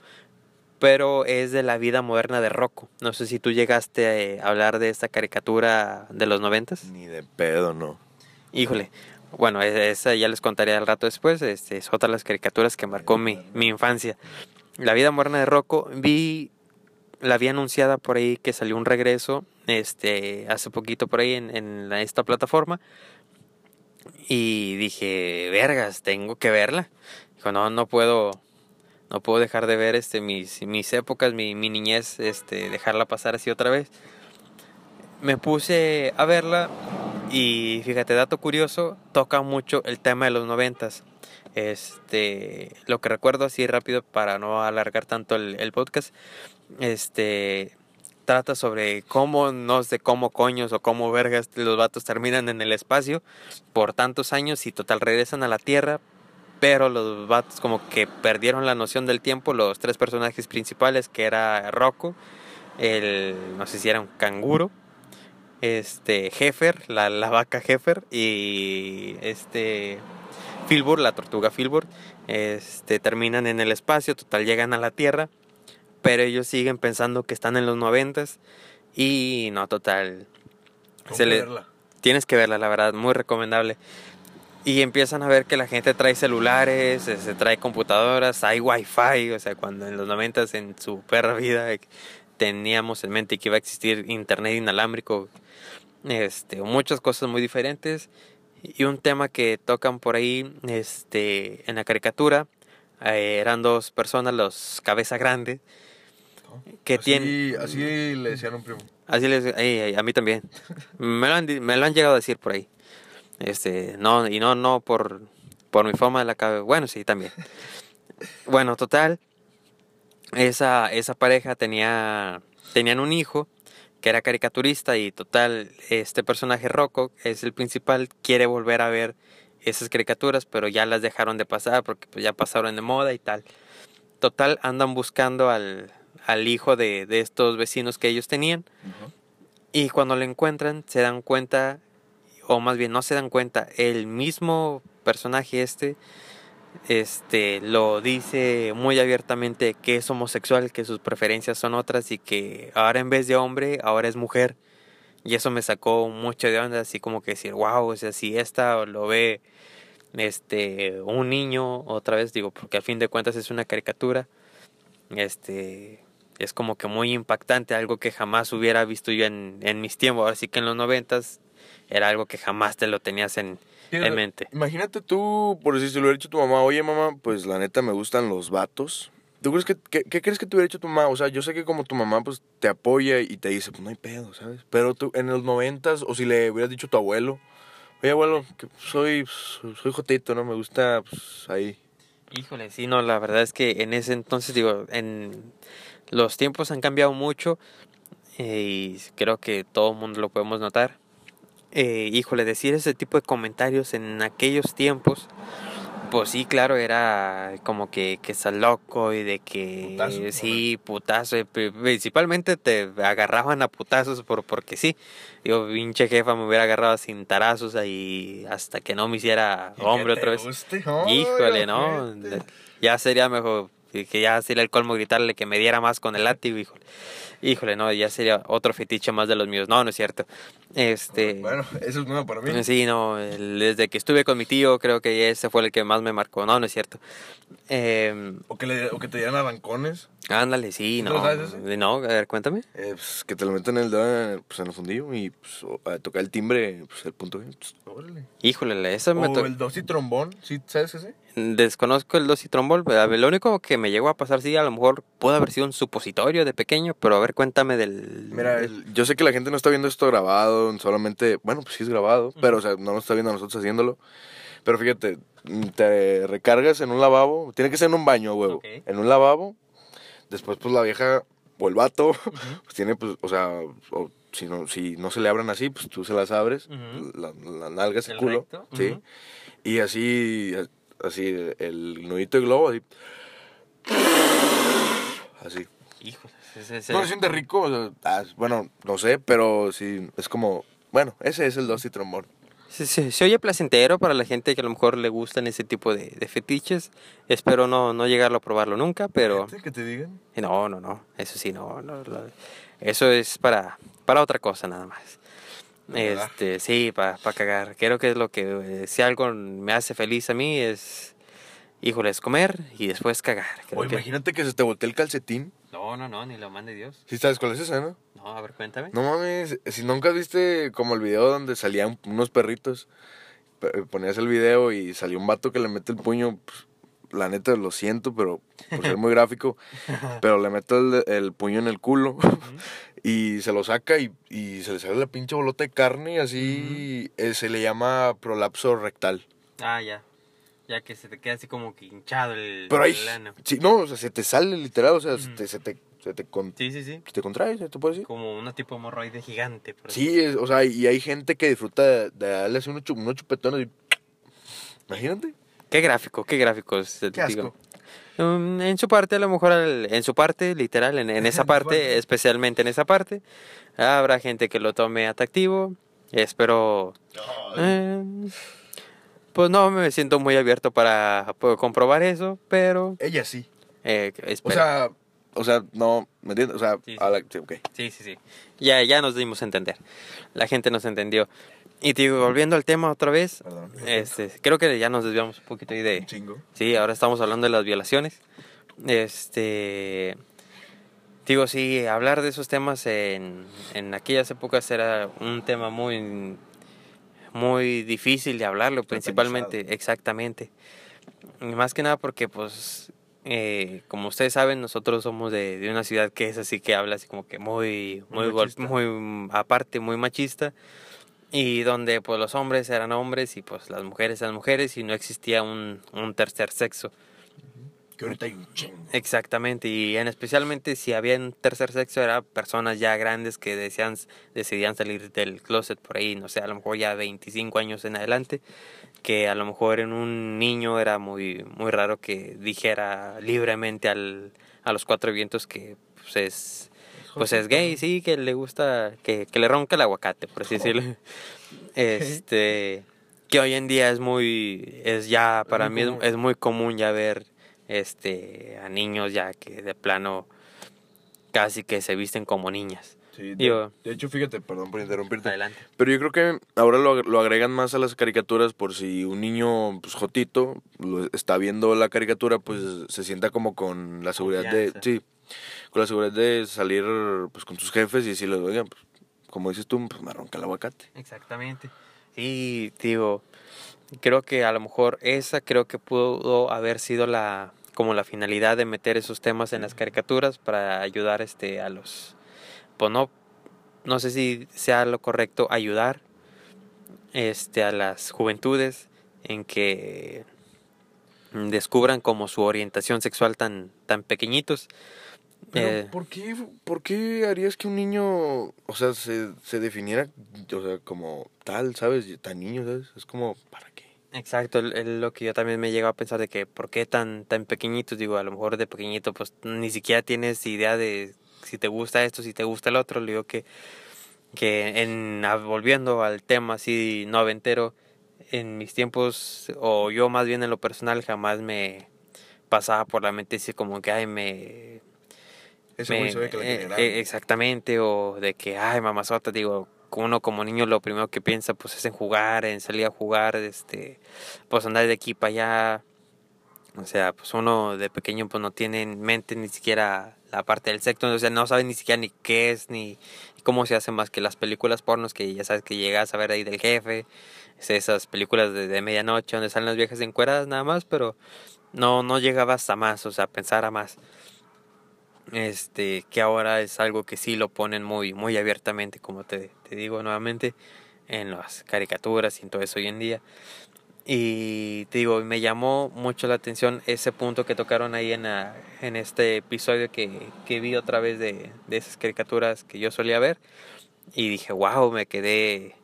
Pero es de la vida moderna de Rocco. No sé si tú llegaste a hablar de esta caricatura de los noventas. Ni de pedo, no. Híjole. Bueno, e-, esa ya les contaré al rato después. Este, es otra de las caricaturas que marcó mi, mi infancia. La vida moderna de Rocco. Vi, la había anunciada por ahí que salió un regreso este, hace poquito por ahí en, en esta plataforma. Y dije, vergas, tengo que verla. Dijo, no, no puedo, no puedo dejar de ver este, mis, mis épocas, mi, mi niñez, este, dejarla pasar así otra vez. Me puse a verla y fíjate, dato curioso, toca mucho el tema de los noventas. Este, lo que recuerdo así rápido para no alargar tanto el, el podcast, este, trata sobre cómo, no sé cómo coños o cómo vergas los vatos terminan en el espacio por tantos años y total regresan a la Tierra, pero los vatos como que perdieron la noción del tiempo, los tres personajes principales, que era Rocco, el, no sé si era un canguro, este, Heffer, la, vaca Heffer, y este, Filbur, la tortuga Filbur, este, terminan en el espacio, total llegan a la Tierra, pero ellos siguen pensando que están en los noventas y no, total. Se le, verla? Tienes que verla, la verdad, muy recomendable. Y empiezan a ver que la gente trae celulares, se, trae computadoras, hay wifi, o sea, cuando en los noventas en su perra vida teníamos en mente que iba a existir internet inalámbrico, este, muchas cosas muy diferentes. Y un tema que tocan por ahí, este, en la caricatura, eh, eran dos personas, los cabeza grande, que así, tiene... Así le decían a un primo. Así le a mí también. me, lo han, me lo han llegado a decir por ahí. Este, no, y no, no por, por mi forma de la cabeza. Bueno, sí, también. bueno, total. Esa, esa pareja tenía, tenían un hijo que era caricaturista y total, este personaje Rocco es el principal, quiere volver a ver esas caricaturas, pero ya las dejaron de pasar porque pues, ya pasaron de moda y tal. Total, andan buscando al, al hijo de, de, estos vecinos que ellos tenían. Y cuando lo encuentran, se dan cuenta, o más bien no se dan cuenta, el mismo personaje este, este lo dice muy abiertamente que es homosexual, que sus preferencias son otras y que ahora en vez de hombre, ahora es mujer. Y eso me sacó mucho de onda, así como que decir, wow, o sea, si esta lo ve este un niño, otra vez digo, porque a fin de cuentas es una caricatura, este es como que muy impactante, algo que jamás hubiera visto yo en, en mis tiempos. Así que en los noventas era algo que jamás te lo tenías en, en mente. Imagínate tú, por decir, si lo hubiera dicho tu mamá, oye mamá, pues la neta me gustan los vatos. ¿Tú crees que, qué crees que te hubiera dicho tu mamá? O sea, yo sé que como tu mamá pues te apoya y te dice, pues no hay pedo, ¿sabes? Pero tú en los noventas, o si le hubieras dicho a tu abuelo, oye abuelo, que soy, soy jotito, ¿no? Me gusta, pues ahí. Híjole, sí, no, la verdad es que en ese entonces, digo, en los tiempos han cambiado mucho eh, y creo que todo el mundo lo podemos notar. Eh, híjole, decir ese tipo de comentarios en aquellos tiempos, pues sí, claro, era como que, que estás loco y de que Putazo, sí, putazo, principalmente te agarraban a putazos por porque sí. Digo, pinche jefa me hubiera agarrado sin tarazos ahí hasta que no me hiciera hombre otra vez. Híjole, ¿no? Ya sería mejor que que ya sería el colmo gritarle que me diera más con el látigo, híjole. Híjole, no, ya sería otro fetiche más de los míos. No, no es cierto. Este Bueno, eso es nuevo para mí. Sí, no, el- desde que estuve con mi tío creo que ese fue el que más me marcó. No, no es cierto. Eh, O que, le, o que te dieran arrancones. ándale, sí, ¿Sí no. sabes? No, a ver, cuéntame. eh, pues, que te lo meten en el dedo en el, pues, en el fundillo y pues, a tocar el timbre, pues el punto. Pues, órale. Híjole, eso me O el dos y trombón, ¿sí sabes ese? Desconozco el dos y trombol, lo único que me llegó a pasar, sí, a lo mejor pudo haber sido un supositorio de pequeño, pero a ver, cuéntame del... Mira, el- yo sé que la gente no está viendo esto grabado, solamente, bueno, pues sí es grabado, pero o sea, no nos está viendo a nosotros haciéndolo. Pero fíjate, te recargas en un lavabo, tiene que ser en un baño, huevo, Ok. en un lavabo, después pues la vieja o el vato, pues tiene pues, o sea, o si no, si no se le abran así, pues tú se las abres, Ujú. la, la nalga, ese El culo, recto, sí, y así, así, el nudito de globo, así, así. Híjole, ese, ese- No se siente rico, o sea, ah, bueno, no sé, pero sí, es como, bueno, ese es el dos y trombón. se, se- se oye placentero para la gente que a lo mejor le gustan ese tipo de, de fetiches. Espero no, no llegarlo a probarlo nunca, pero... Fíjate que te digan. No, no, no, eso sí, no, no, lo- eso es para, para otra cosa nada más. Este, sí, para cagar. Creo que es lo que, eh, si algo me hace feliz a mí es, híjole, es comer y después cagar. Creo O que- imagínate que se te voltee el calcetín. No, no, no, ni lo mande Dios. ¿Sí sabes cuál es esa, no? No, a ver, cuéntame. No mames, si nunca viste como el video donde salían unos perritos, pe- ponías el video y salió un vato que le mete el puño, pues, la neta lo siento, pero por ser muy gráfico, pero le mete el, el puño en el culo y se lo saca y, y se le sale la pinche bolota de carne y así eh, se le llama prolapso rectal. Ah, ya. Ya que se te queda así como que hinchado el, Pero ahí, el ano. sí, no, o sea, se te sale literal, o sea, se te, se te, se te, con- Sí, sí, sí. se te contrae, ¿se te puede decir? Como una tipo hemorroide gigante. por Sí, es- o sea, y hay gente que disfruta de, de darle así unos, unos chupetones y... Imagínate. Qué gráfico, qué gráficos. Qué digo. asco. Um, en su parte, a lo mejor, en su parte, literal, en, en esa parte, especialmente en esa parte, habrá gente que lo tome atractivo. Espero. eh, pues no me siento muy abierto para, comprobar eso, pero. Ella sí. eh, O sea, o sea, no, ¿me entiendes? O sea, Sí, sí. la- sí, ok. Sí, sí, sí. Ya, ya nos dimos a entender. La gente nos entendió. Y te digo, volviendo al tema otra vez, Perdón. este, creo que ya nos desviamos un poquito ahí de, chingo. Sí, ahora estamos hablando de las violaciones. Este. Digo, sí, hablar de esos temas en, en aquellas épocas era un tema muy, muy difícil de hablarlo, principalmente, exactamente. Y Más que nada porque, pues, eh, como ustedes saben, nosotros somos de, de una ciudad que es así que habla así como que muy, Muy muy, muy aparte, muy machista. Y donde pues los hombres eran hombres y pues las mujeres eran mujeres y no existía un, un tercer sexo. Que ahorita hay un chingo. Exactamente, y en especialmente si había un tercer sexo, eran personas ya grandes que decían, decidían salir del closet por ahí, no sé, a lo mejor ya 25 años en adelante, que a lo mejor en un niño era muy, muy raro que dijera libremente al, a los cuatro vientos que pues es pues es gay, sí, que le gusta, que, que le ronca el aguacate, por así decirlo. Este, que hoy en día es muy, es ya, para muy mí es, muy común ya ver, este, a niños ya que de plano casi que se visten como niñas. Sí, de, Digo- de hecho, fíjate, perdón por interrumpirte. Adelante. Pero yo creo que ahora lo, lo agregan más a las caricaturas por si un niño, pues, jotito, lo- está viendo la caricatura, pues, se sienta como con la seguridad de... Sí, con la seguridad de salir, pues, con tus jefes y decirles, oigan, pues, como dices tú, pues, me ronca el aguacate. Exactamente. Sí, digo, creo que a lo mejor esa creo que pudo haber sido la como la finalidad de meter esos temas en las caricaturas para ayudar este a los pues no no sé si sea lo correcto ayudar este a las juventudes en que descubran como su orientación sexual tan, tan pequeñitos. Pero, Eh, ¿por, qué, ¿por qué harías que un niño, o sea, se, se definiera, o sea, como tal, ¿sabes? Tan niño, ¿sabes? Es como, ¿para qué? Exacto, es lo que yo también me llego a pensar de que por qué tan tan pequeñitos, digo, a lo mejor de pequeñito pues ni siquiera tienes idea de si te gusta esto, si te gusta el otro, le digo que que en volviendo al tema así noventero en mis tiempos o yo más bien en lo personal jamás me pasaba por la mente así como que ay me Ese me- güey sabe que la eh, eh, exactamente, o de que, ay, mamazota, digo, uno como niño lo primero que piensa pues es en jugar, en salir a jugar, este, pues andar de aquí para allá. O sea, pues uno de pequeño pues no tiene en mente ni siquiera la parte del sexo, o sea, no sabe ni siquiera ni qué es, ni cómo se hace más que las películas pornos que ya sabes que llegas a ver ahí del jefe, es esas películas de, de medianoche donde salen las viejas encueradas nada más, pero no, no llegabas a más, o sea, a pensar a más este que ahora es algo que sí lo ponen muy muy abiertamente como te, te digo nuevamente en las caricaturas y en todo eso hoy en día. Y te digo me llamó mucho la atención ese punto que tocaron ahí en, la- en este episodio que, que vi otra vez de, de esas caricaturas que yo solía ver. Y dije wow me quedé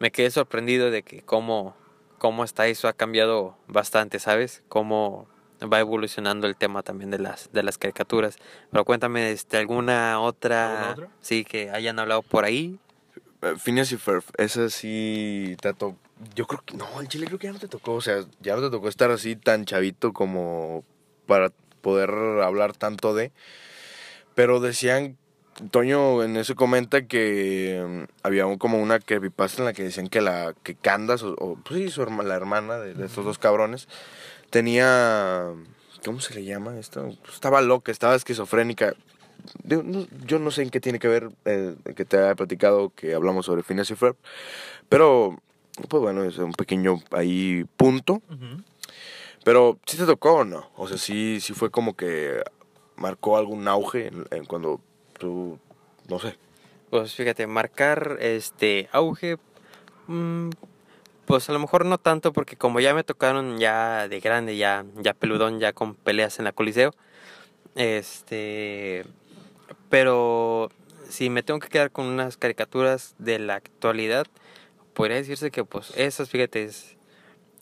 me quedé sorprendido de que cómo cómo está eso ha cambiado bastante sabes cómo va evolucionando el tema también de las de las caricaturas pero cuéntame este alguna otra, sí que hayan hablado por ahí Eh, Phineas y Ferb, esa sí te tocó. Yo creo que. No, el chile creo que ya no te tocó. O sea, ya no te tocó estar así tan chavito como para poder hablar tanto de. Pero decían. Toño en eso comenta que mm, había un- como una creepypasta en la que decían que la que Candas, o, o, pues sí, su herma- la hermana de, de estos dos cabrones, tenía. ¿Cómo se le llama esto? Estaba loca, estaba esquizofrénica. No- yo no sé en qué tiene que ver eh, que te haya platicado que hablamos sobre Phineas y Ferb, pero pues bueno, es un pequeño ahí punto. Pero ¿sí te tocó o no? O sea, sí, sí fue como que marcó algún auge en, en cuando tú, no sé. Pues fíjate, marcar este auge, mm, pues a lo mejor no tanto porque como ya me tocaron ya de grande, ya, ya peludón, ya con peleas en la Coliseo, este, pero si me tengo que quedar con unas caricaturas de la actualidad, podría decirse que pues esas, fíjate, es,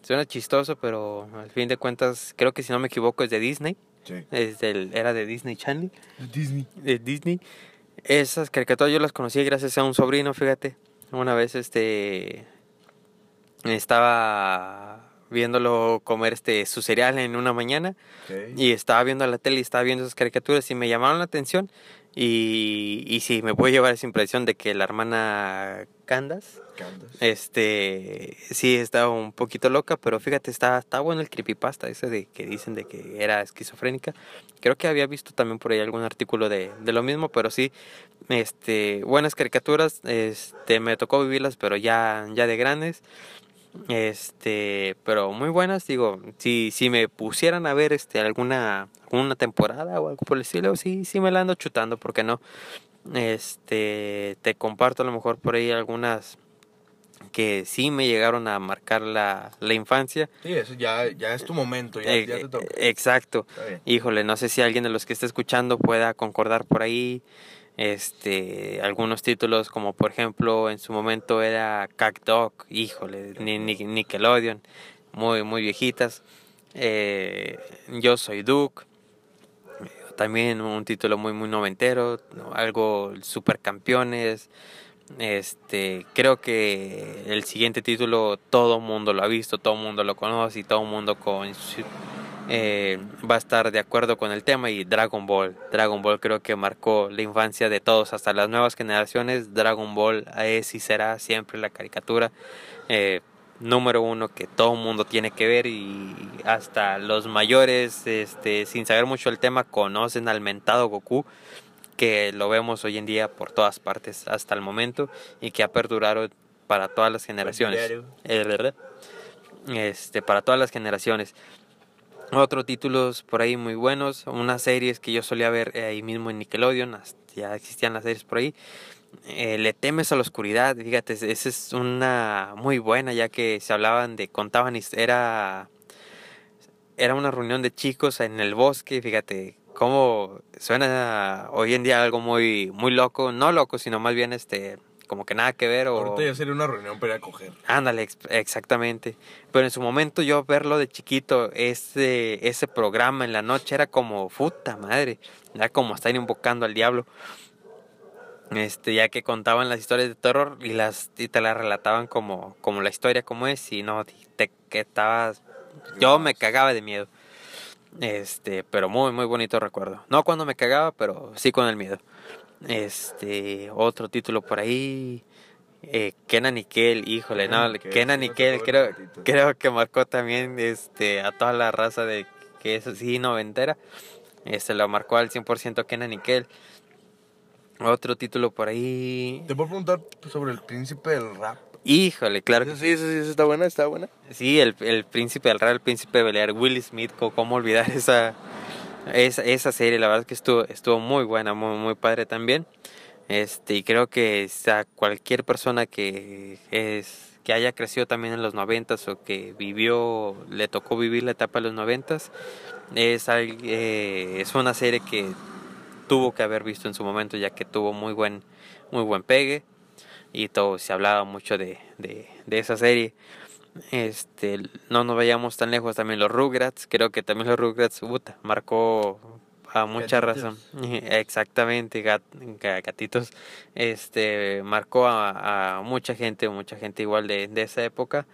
suena chistoso, pero al fin de cuentas creo que si no me equivoco es de Disney, Sí. es del, era de Disney Channel Disney. de Disney. Esas caricaturas yo las conocí gracias a un sobrino, fíjate. Una vez este estaba viéndolo comer este su cereal en una mañana y estaba viendo la tele y estaba viendo esas caricaturas y me llamaron la atención y, y sí, me puede llevar esa impresión de que la hermana Candas este sí estaba un poquito loca, pero fíjate, está, está bueno el creepypasta ese de que dicen de que era esquizofrénica. Creo que había visto también por ahí algún artículo de, de lo mismo, pero sí, este, buenas caricaturas, este, me tocó vivirlas, pero ya, ya de grandes. Este, pero muy buenas, digo, si, si me pusieran a ver este alguna, alguna temporada o algo por el estilo, sí, sí me la ando chutando, ¿por qué no? Este, te comparto a lo mejor por ahí algunas que sí me llegaron a marcar la, la infancia. Sí, eso ya, ya es tu momento, ya, Eh, ya te toca. exacto. Está. Híjole, no sé si alguien de los que esté escuchando pueda concordar por ahí. Este, algunos títulos como por ejemplo en su momento era Cac Dog, híjole, ni, ni- Nickelodeon, muy muy viejitas. Eh, Yo soy Duke, también un título muy muy noventero, ¿no? algo supercampeones. Este, creo que el siguiente título todo mundo lo ha visto, todo mundo lo conoce y todo mundo con su- eh, va a estar de acuerdo con el tema y Dragon Ball. Dragon Ball creo que marcó la infancia de todos, hasta las nuevas generaciones. Dragon Ball es y será siempre la caricatura eh, número uno que todo mundo tiene que ver y hasta los mayores, este, sin saber mucho el tema, conocen al mentado Goku que lo vemos hoy en día por todas partes hasta el momento y que ha perdurado para todas las generaciones. Eh. Este, para todas las generaciones. Otros títulos por ahí muy buenos, unas series que yo solía ver eh, ahí mismo en Nickelodeon, ya existían las series por ahí. Eh, Le temes a la oscuridad, fíjate, esa es una muy buena ya que se hablaban de, contaban, era era una reunión de chicos en el bosque, fíjate, cómo suena hoy en día algo muy, muy loco, no loco, sino más bien este, como que nada que ver. O... Ahorita ya sería una reunión para ir a coger. Ándale, exactamente. Pero en su momento yo verlo de chiquito, ese, ese programa en la noche era como, puta madre, era como estar invocando al diablo. Este, ya que contaban las historias de terror y las y te las relataban como, como la historia como es y no te que estabas yo me cagaba de miedo. Este, pero muy muy bonito recuerdo. No cuando me cagaba, pero sí con el miedo. Este, otro título por ahí. Eh, Kenan y Kel, híjole, no, Kenan y Kel creo, creo que marcó también este, a toda la raza de que es así noventera. Este lo marcó al 100% Kenan y Kel. Otro título por ahí. Te puedo preguntar sobre el príncipe del rap. Híjole, claro. Sí, sí, sí, está buena, está buena. Sí, el, el príncipe del rap, el príncipe de Belear, Will Smith, ¿cómo olvidar esa, esa, esa serie? La verdad es que estuvo, estuvo muy buena, muy, muy padre también. Este, y creo que a cualquier persona que es que haya crecido también en los noventas o que vivió, le tocó vivir la etapa de los noventas, es, eh, es una serie que tuvo que haber visto en su momento ya que tuvo muy buen, muy buen pegue y todo se hablaba mucho de, de, esa serie. Este, no nos vayamos tan lejos también los Rugrats, creo que también los Rugrats puta, marcó a mucha razón. Exactamente, gatitos. Este marcó a, a, mucha gente, mucha gente igual de, de esa época.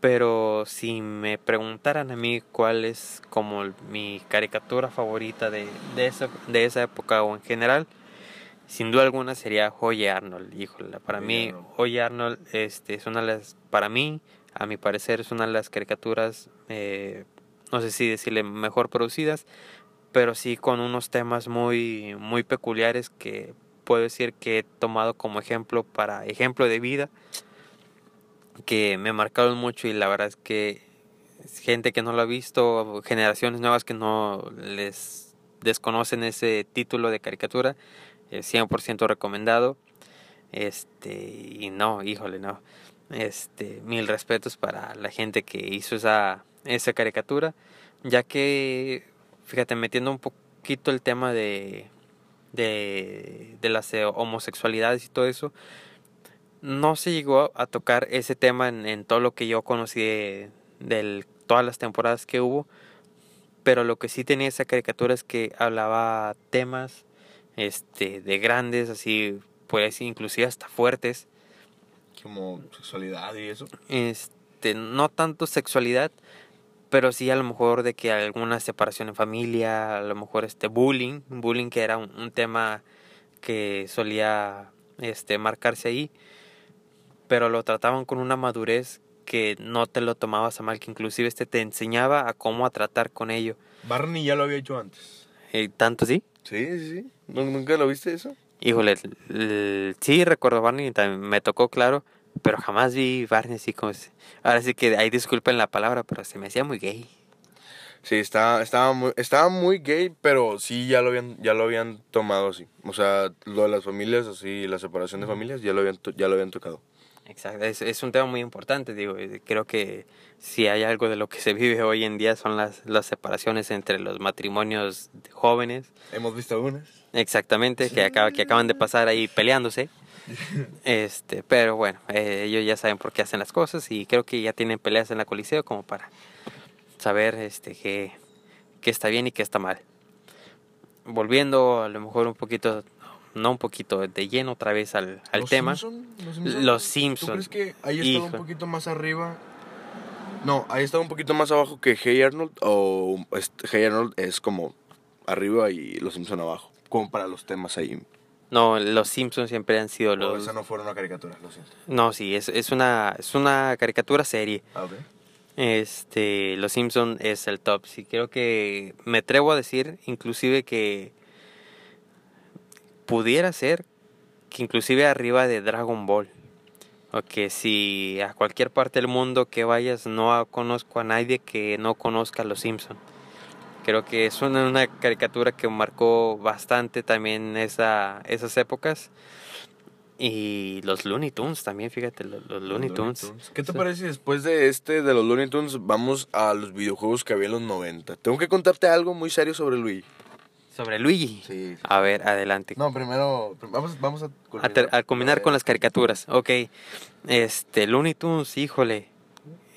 Pero si me preguntaran a mí cuál es como mi caricatura favorita de, de, esa, de esa época o en general, sin duda alguna sería Hoy Arnold. Híjole, para mí, Hoy Arnold este, es una de las, para mí, a mi parecer, es una de las caricaturas, eh, no sé si decirle mejor producidas, pero sí con unos temas muy, muy peculiares que puedo decir que he tomado como ejemplo para ejemplo de vida que me marcaron mucho y la verdad es que gente que no lo ha visto, generaciones nuevas que no les desconocen ese título de caricatura, 100% recomendado. Este, y no, híjole, no. Este, mil respetos para la gente que hizo esa, esa caricatura, ya que, fíjate, metiendo un poquito el tema de, de, de las homosexualidades y todo eso, no se llegó a tocar ese tema en, todo lo que yo conocí de, todas las temporadas que hubo, pero lo que sí tenía esa caricatura es que hablaba temas este de grandes, así pues inclusive hasta fuertes, como sexualidad y eso. Este, no tanto sexualidad, pero sí a lo mejor de que alguna separación en familia, a lo mejor este bullying, bullying que era un, un tema que solía este marcarse ahí pero lo trataban con una madurez que no te lo tomabas a mal, que inclusive este te enseñaba a cómo a tratar con ello. Barney ya lo había hecho antes. ¿Y ¿Tanto sí? Sí, sí, sí. ¿Nunca lo viste eso? Híjole, sí recuerdo Barney, también me tocó claro, pero jamás vi Barney así como... Ahora sí que ahí disculpen la palabra, pero se me hacía muy gay. Sí, estaba, estaba, muy, estaba muy gay, pero sí ya lo habían, ya lo habían tomado así. O sea, lo de las familias, así, la separación de familias, ya lo habían, ya lo habían tocado. Exacto, es, es, un tema muy importante, digo, creo que si hay algo de lo que se vive hoy en día son las, las separaciones entre los matrimonios jóvenes. Hemos visto unas. Exactamente, que, acaba, que acaban de pasar ahí peleándose. Este, pero bueno, eh, ellos ya saben por qué hacen las cosas y creo que ya tienen peleas en la coliseo como para saber este qué, qué está bien y qué está mal. Volviendo a lo mejor un poquito no un poquito de lleno otra vez al, al tema. ¿Los, Simpsons? ¿Tú crees que ahí estaba un poquito más arriba? No, ahí estaba un poquito más abajo que Hey Arnold o Hey Arnold es como arriba y Los Simpsons abajo, como para los temas ahí. No, los Simpsons siempre han sido los. O esa no fueron una caricatura, los Simpsons. No, sí, es, es una es una caricatura serie. Ah, okay. Este, Los Simpsons es el top. Sí, creo que me atrevo a decir, inclusive que pudiera ser que inclusive arriba de Dragon Ball. O que si a cualquier parte del mundo que vayas no conozco a nadie que no conozca a Los Simpson. Creo que es una, una caricatura que marcó bastante también esa, esas épocas. Y los Looney Tunes también, fíjate, los, los Looney Tunes. ¿Qué te Sí. parece si después de este, de los Looney Tunes, vamos a los videojuegos que había en los 90? Tengo que contarte algo muy serio sobre Luigi. Sobre Luigi. Sí. A ver, adelante. No, primero, vamos, vamos a A, culminar. ter- a combinar con las caricaturas. Ok. Este, Looney Tunes, híjole.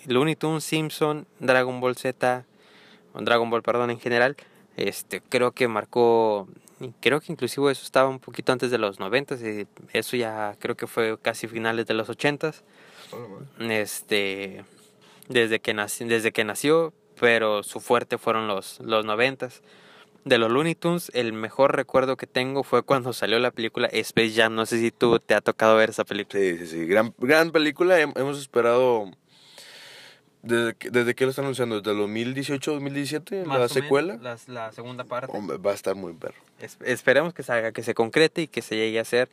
Looney Tunes, Simpson, Dragon Ball Z, Dragon Ball, perdón, en general. Este, creo que marcó. Creo que inclusive eso estaba un poquito antes de los 90 y eso ya creo que fue casi finales de los 80 este desde que nació, desde que nació, pero su fuerte fueron los los 90 De los Looney Tunes, el mejor recuerdo que tengo fue cuando salió la película Space Jam. No sé si tú te ha tocado ver esa película. Sí, sí, sí. Gran, gran película. Hem- Hemos esperado. ¿Desde que, ¿Desde qué lo están anunciando? ¿Desde el 2018, 2017? ¿La secuela? La, la segunda parte. Hombre, va a estar muy perro. Es- esperemos que salga, que se concrete y que se llegue a hacer.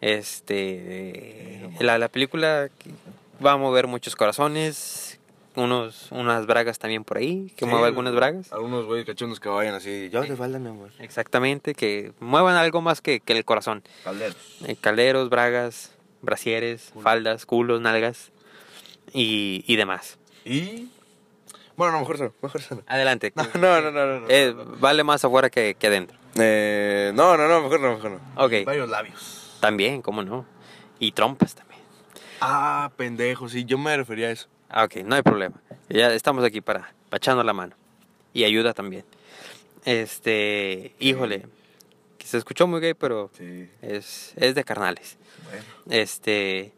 Este, la, la película va a mover muchos corazones, unos, unas bragas también por ahí, que Sí, mueva algunas bragas. Algunos güeyes cachondos que vayan así. Ya te falta, mi amor. Exactamente, que muevan algo más que, que el corazón. Calderos. Eh, calderos, bragas, brasieres, faldas, culos, nalgas y, y demás. Y. Bueno, no, mejor eso. Mejor eso. Adelante. No, no, no, no. no, Eh, no, no. vale más afuera que, que adentro. Eh, no, no, no, mejor no, mejor no. Ok, Varios labios. también, cómo no. Y trompas también. Ah, pendejo, sí, yo me refería a eso. Ah, ok, no hay problema. Ya estamos aquí para, para echarnos la mano. Y ayuda también. Este, híjole, que se escuchó muy gay, pero Sí, es, es de carnales. bueno. Este,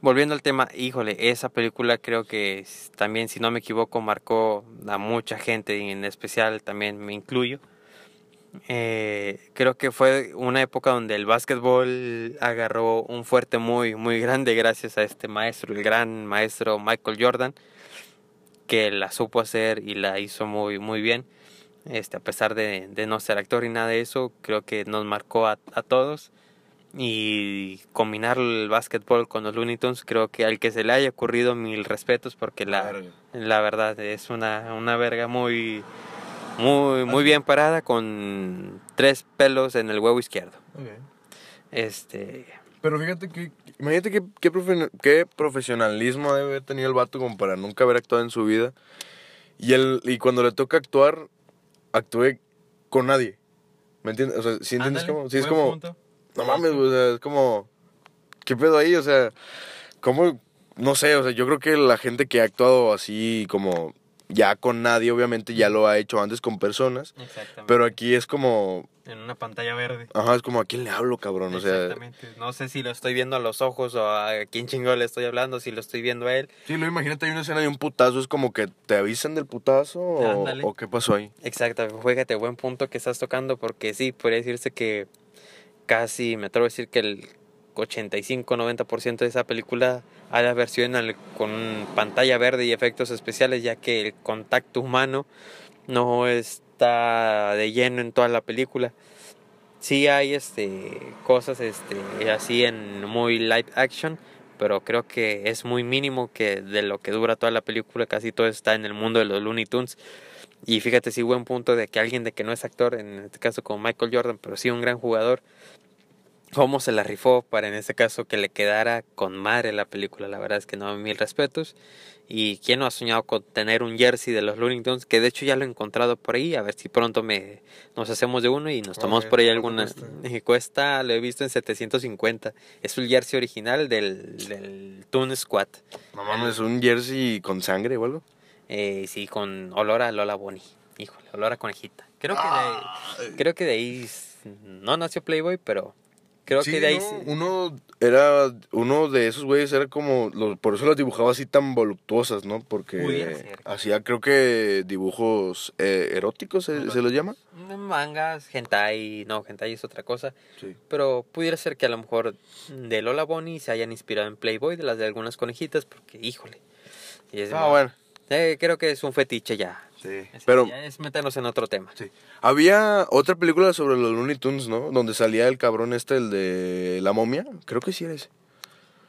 volviendo al tema, híjole, esa película creo que también, si no me equivoco, marcó a mucha gente, y en especial también me incluyo. Eh, creo que fue una época donde el básquetbol agarró un fuerte muy, muy grande gracias a este maestro, el gran maestro Michael Jordan, que la supo hacer y la hizo muy, muy bien. Este, a pesar de, de no ser actor y nada de eso, creo que nos marcó a, a todos. Y combinar el básquetbol con los Looney Tunes, creo que al que se le haya ocurrido mil respetos, porque la, la verdad es una, una verga muy, muy, muy bien parada con tres pelos en el huevo izquierdo. Este, Pero fíjate que, imagínate qué, qué, profe- qué profesionalismo debe haber tenido el vato como para nunca haber actuado en su vida. Y, él, y cuando le toca actuar, actúe con nadie. ¿Me entiendes? O sea, ¿sí entiendes cómo? Sí, es como, punto. no mames, güey, o sea, es como, ¿qué pedo ahí? O sea, ¿cómo? No sé, o sea, yo creo que la gente que ha actuado así como ya con nadie, obviamente ya lo ha hecho antes con personas. Exactamente. Pero aquí es como, en una pantalla verde. ajá, es como, ¿a quién le hablo, cabrón? O sea, Exactamente. No sé si lo estoy viendo a los ojos o a quién chingón le estoy hablando, si lo estoy viendo a él. Sí, lo imagínate, hay una escena de un putazo, es como que te avisan del putazo o, o qué pasó ahí. Exacto, fíjate, buen punto que estás tocando porque sí, podría decirse que casi, me atrevo a decir que el 85-90% de esa película sido en el- con pantalla verde y efectos especiales, ya que el contacto humano no está de lleno en toda la película. Sí hay este cosas este así en muy live action, pero creo que es muy mínimo que de lo que dura toda la película, casi todo está en el mundo de los Looney Tunes. Y fíjate, sí, buen punto de que alguien de que no es actor, en este caso como Michael Jordan, pero sí un gran jugador, cómo se la rifó para en este caso que le quedara con madre la película. La verdad es que no, mil respetos. Y quién no ha soñado con tener un jersey de los Looney Tunes, que de hecho ya lo he encontrado por ahí, a ver si pronto me nos hacemos de uno y nos tomamos Ok, por ahí ¿cuánto alguna. cuesta? Cuesta, lo he visto en 750. Es un jersey original del, del Toon Squad. No mames, un jersey con sangre o algo. Eh, sí, con olor a Lola Bonnie. Híjole, olor a conejita. Creo que de ahí, creo que de ahí no nació Playboy, pero creo Sí, que de ahí Uno era, uno de esos güeyes era como, los- por eso las dibujaba así tan voluptuosas, ¿no? Porque hacía creo que dibujos eh, eróticos, ¿se, se los llama? mangas, hentai, no, hentai es otra cosa, Sí. pero pudiera ser que a lo mejor de Lola Bonnie se hayan inspirado en Playboy de las de algunas conejitas, porque híjole. y es- Ah, bueno. eh, creo que es un fetiche ya. Sí. Así Pero, ya es meternos en otro tema. sí. Había otra película sobre los Looney Tunes, ¿no? Donde salía el cabrón este, el de la momia. Creo que sí era ese.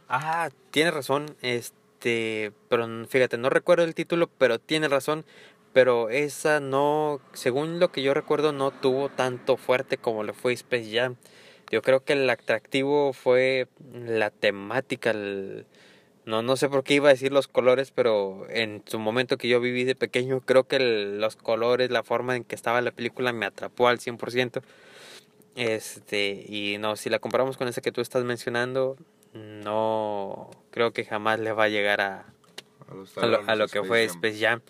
Ah, tienes razón, este, pero fíjate, no recuerdo el título, pero tiene razón, pero esa no, según lo que yo recuerdo, no tuvo tanto fuerte como lo fue Space Jam. Yo creo que el atractivo fue la temática, el- no, no sé por qué iba a decir los colores, pero en su momento que yo viví de pequeño, creo que el- los colores, la forma en que estaba la película me atrapó al 100%. Este, y no, si la comparamos con esa que tú estás mencionando, no creo que jamás le va a llegar a, a lo, a lo que fue Space Jam.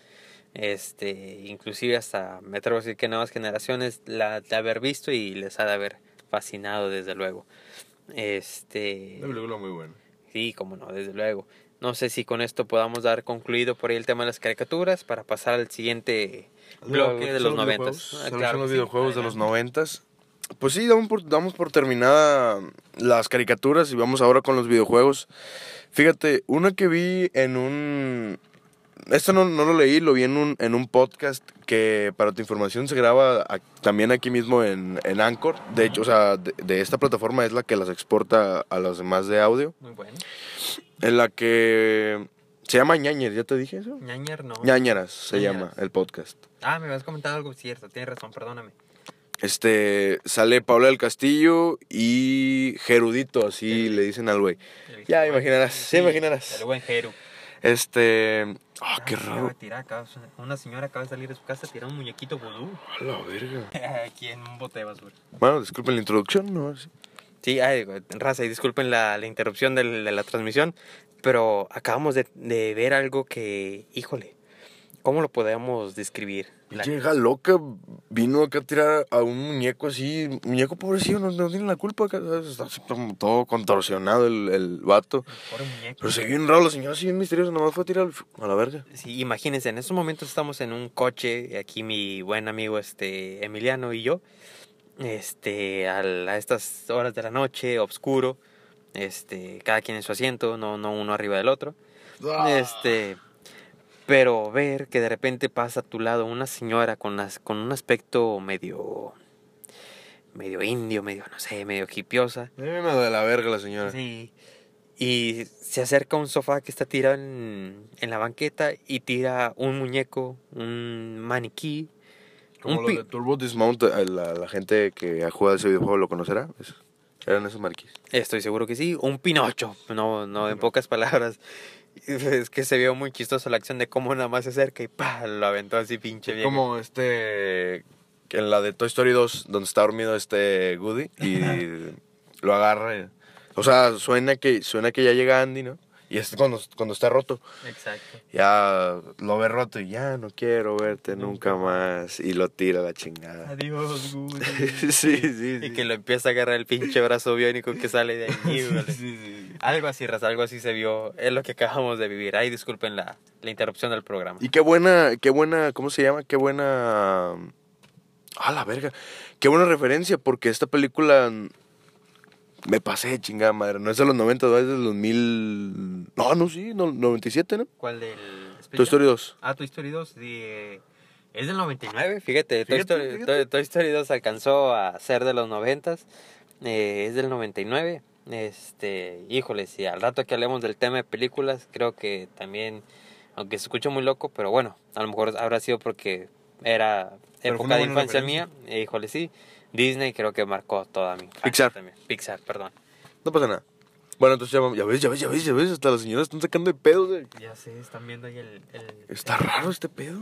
Este, inclusive hasta me atrevo a decir que nuevas generaciones la de haber visto y les ha de haber fascinado desde luego. Este, película muy buena. Sí, como no, desde luego. No sé si con esto podamos dar concluido por ahí el tema de las caricaturas para pasar al siguiente bloque de los noventas. Ah, Son claro los sí, videojuegos de los noventas. Pues sí, damos por, damos por terminada las caricaturas y vamos ahora con los videojuegos. Fíjate, una que vi en un... Esto no, no lo leí, lo vi en un, en un podcast que para tu información se graba a- también aquí mismo en, en Anchor. De hecho, o sea, de, de esta plataforma es la que las exporta a las demás de audio. Muy bueno. En la que se llama Ñañer, ¿ya te dije eso? Ñañer no. Ñañeras se Ñañeras. llama el podcast. Ah, me habías comentado algo cierto, tienes razón, perdóname. Este, sale Paula del Castillo y Gerudito, así le dicen al güey. Ya imaginarás, ya imaginarás. El buen Jeru. Este, ah, qué acaba raro. de tirar, acaba- una señora acaba de salir de su casa a tirar un muñequito vudú. A la verga. Aquí en un bote de basura. Bueno, disculpen la introducción, ¿no? Sí. Sí, ay, raza, y disculpen la, la interrupción del- de la transmisión, pero acabamos de, de ver algo que, híjole, ¿cómo lo podemos describir? La- vieja loca vino acá a tirar a un muñeco así, muñeco pobrecillo, no, no tiene la culpa, acá, está todo contorsionado el, el vato. pobre muñeco. Pero se vio bien raro, la señora así bien misteriosa, nomás fue a tirar a la verga. Sí, imagínense, en estos momentos estamos en un coche, aquí mi buen amigo este Emiliano y yo, este, al- a estas horas de la noche, oscuro, este, cada quien en su asiento, no, no uno arriba del otro. Este, pero ver que de repente pasa a tu lado una señora con, las, con un aspecto medio, medio indio, medio, no sé, medio hipiosa. Me de la verga la señora. Sí. Y se acerca a un sofá que está tirado en, en la banqueta y tira un muñeco, un maniquí. Como un lo de Turbo Dismount, eh, la, la gente que ha jugado ese videojuego lo conocerá. Eran esos marquis. Estoy seguro que sí, un pinocho, no, no en pocas palabras. Es que se vio muy chistoso la acción de cómo nada más se acerca y pa, lo aventó así pinche bien. Como este. En la de Toy Story 2, donde está dormido este Goody y lo agarra. o sea, suena que, suena que ya llega Andy, ¿no? Y es cuando, cuando está roto. Exacto. Ya lo ve roto y ya no quiero verte nunca más. Y lo tira a la chingada. Adiós, Woody. sí, sí, sí. Y que lo empieza a agarrar el pinche brazo biónico que sale de ahí. híjole. Sí, sí. Algo así, raza, algo así se vio. Es lo que acabamos de vivir. Ay, disculpen la, la interrupción del programa. Y qué buena, qué buena, ¿cómo se llama? Qué buena... Ah, la verga. Qué buena referencia, porque esta película... Me pasé de chingada madre. No es de los 90, no, es de los 2000... No, no, sí, no, 97, ¿no? ¿Cuál del Toy Story 2. Ah, Toy Story 2 de... es del 99, fíjate. Toy, Fíjate, Story, fíjate. Toy- Toy Story 2 alcanzó a ser de los 90. eh, es del 99. Este, híjole, si al rato que hablemos del tema de películas, creo que también, aunque se escucha muy loco, pero bueno, a lo mejor habrá sido porque era Pero época de infancia referencia. mía. eh, híjole, sí. Disney creo que marcó toda mi Pixar. también. Pixar, perdón. No pasa nada. Bueno, entonces ya, ves, ya ves, ya ves, ya ves. Hasta las señoras están sacando de pedo. de- Ya sé, están viendo ahí el... el- Está raro este pedo.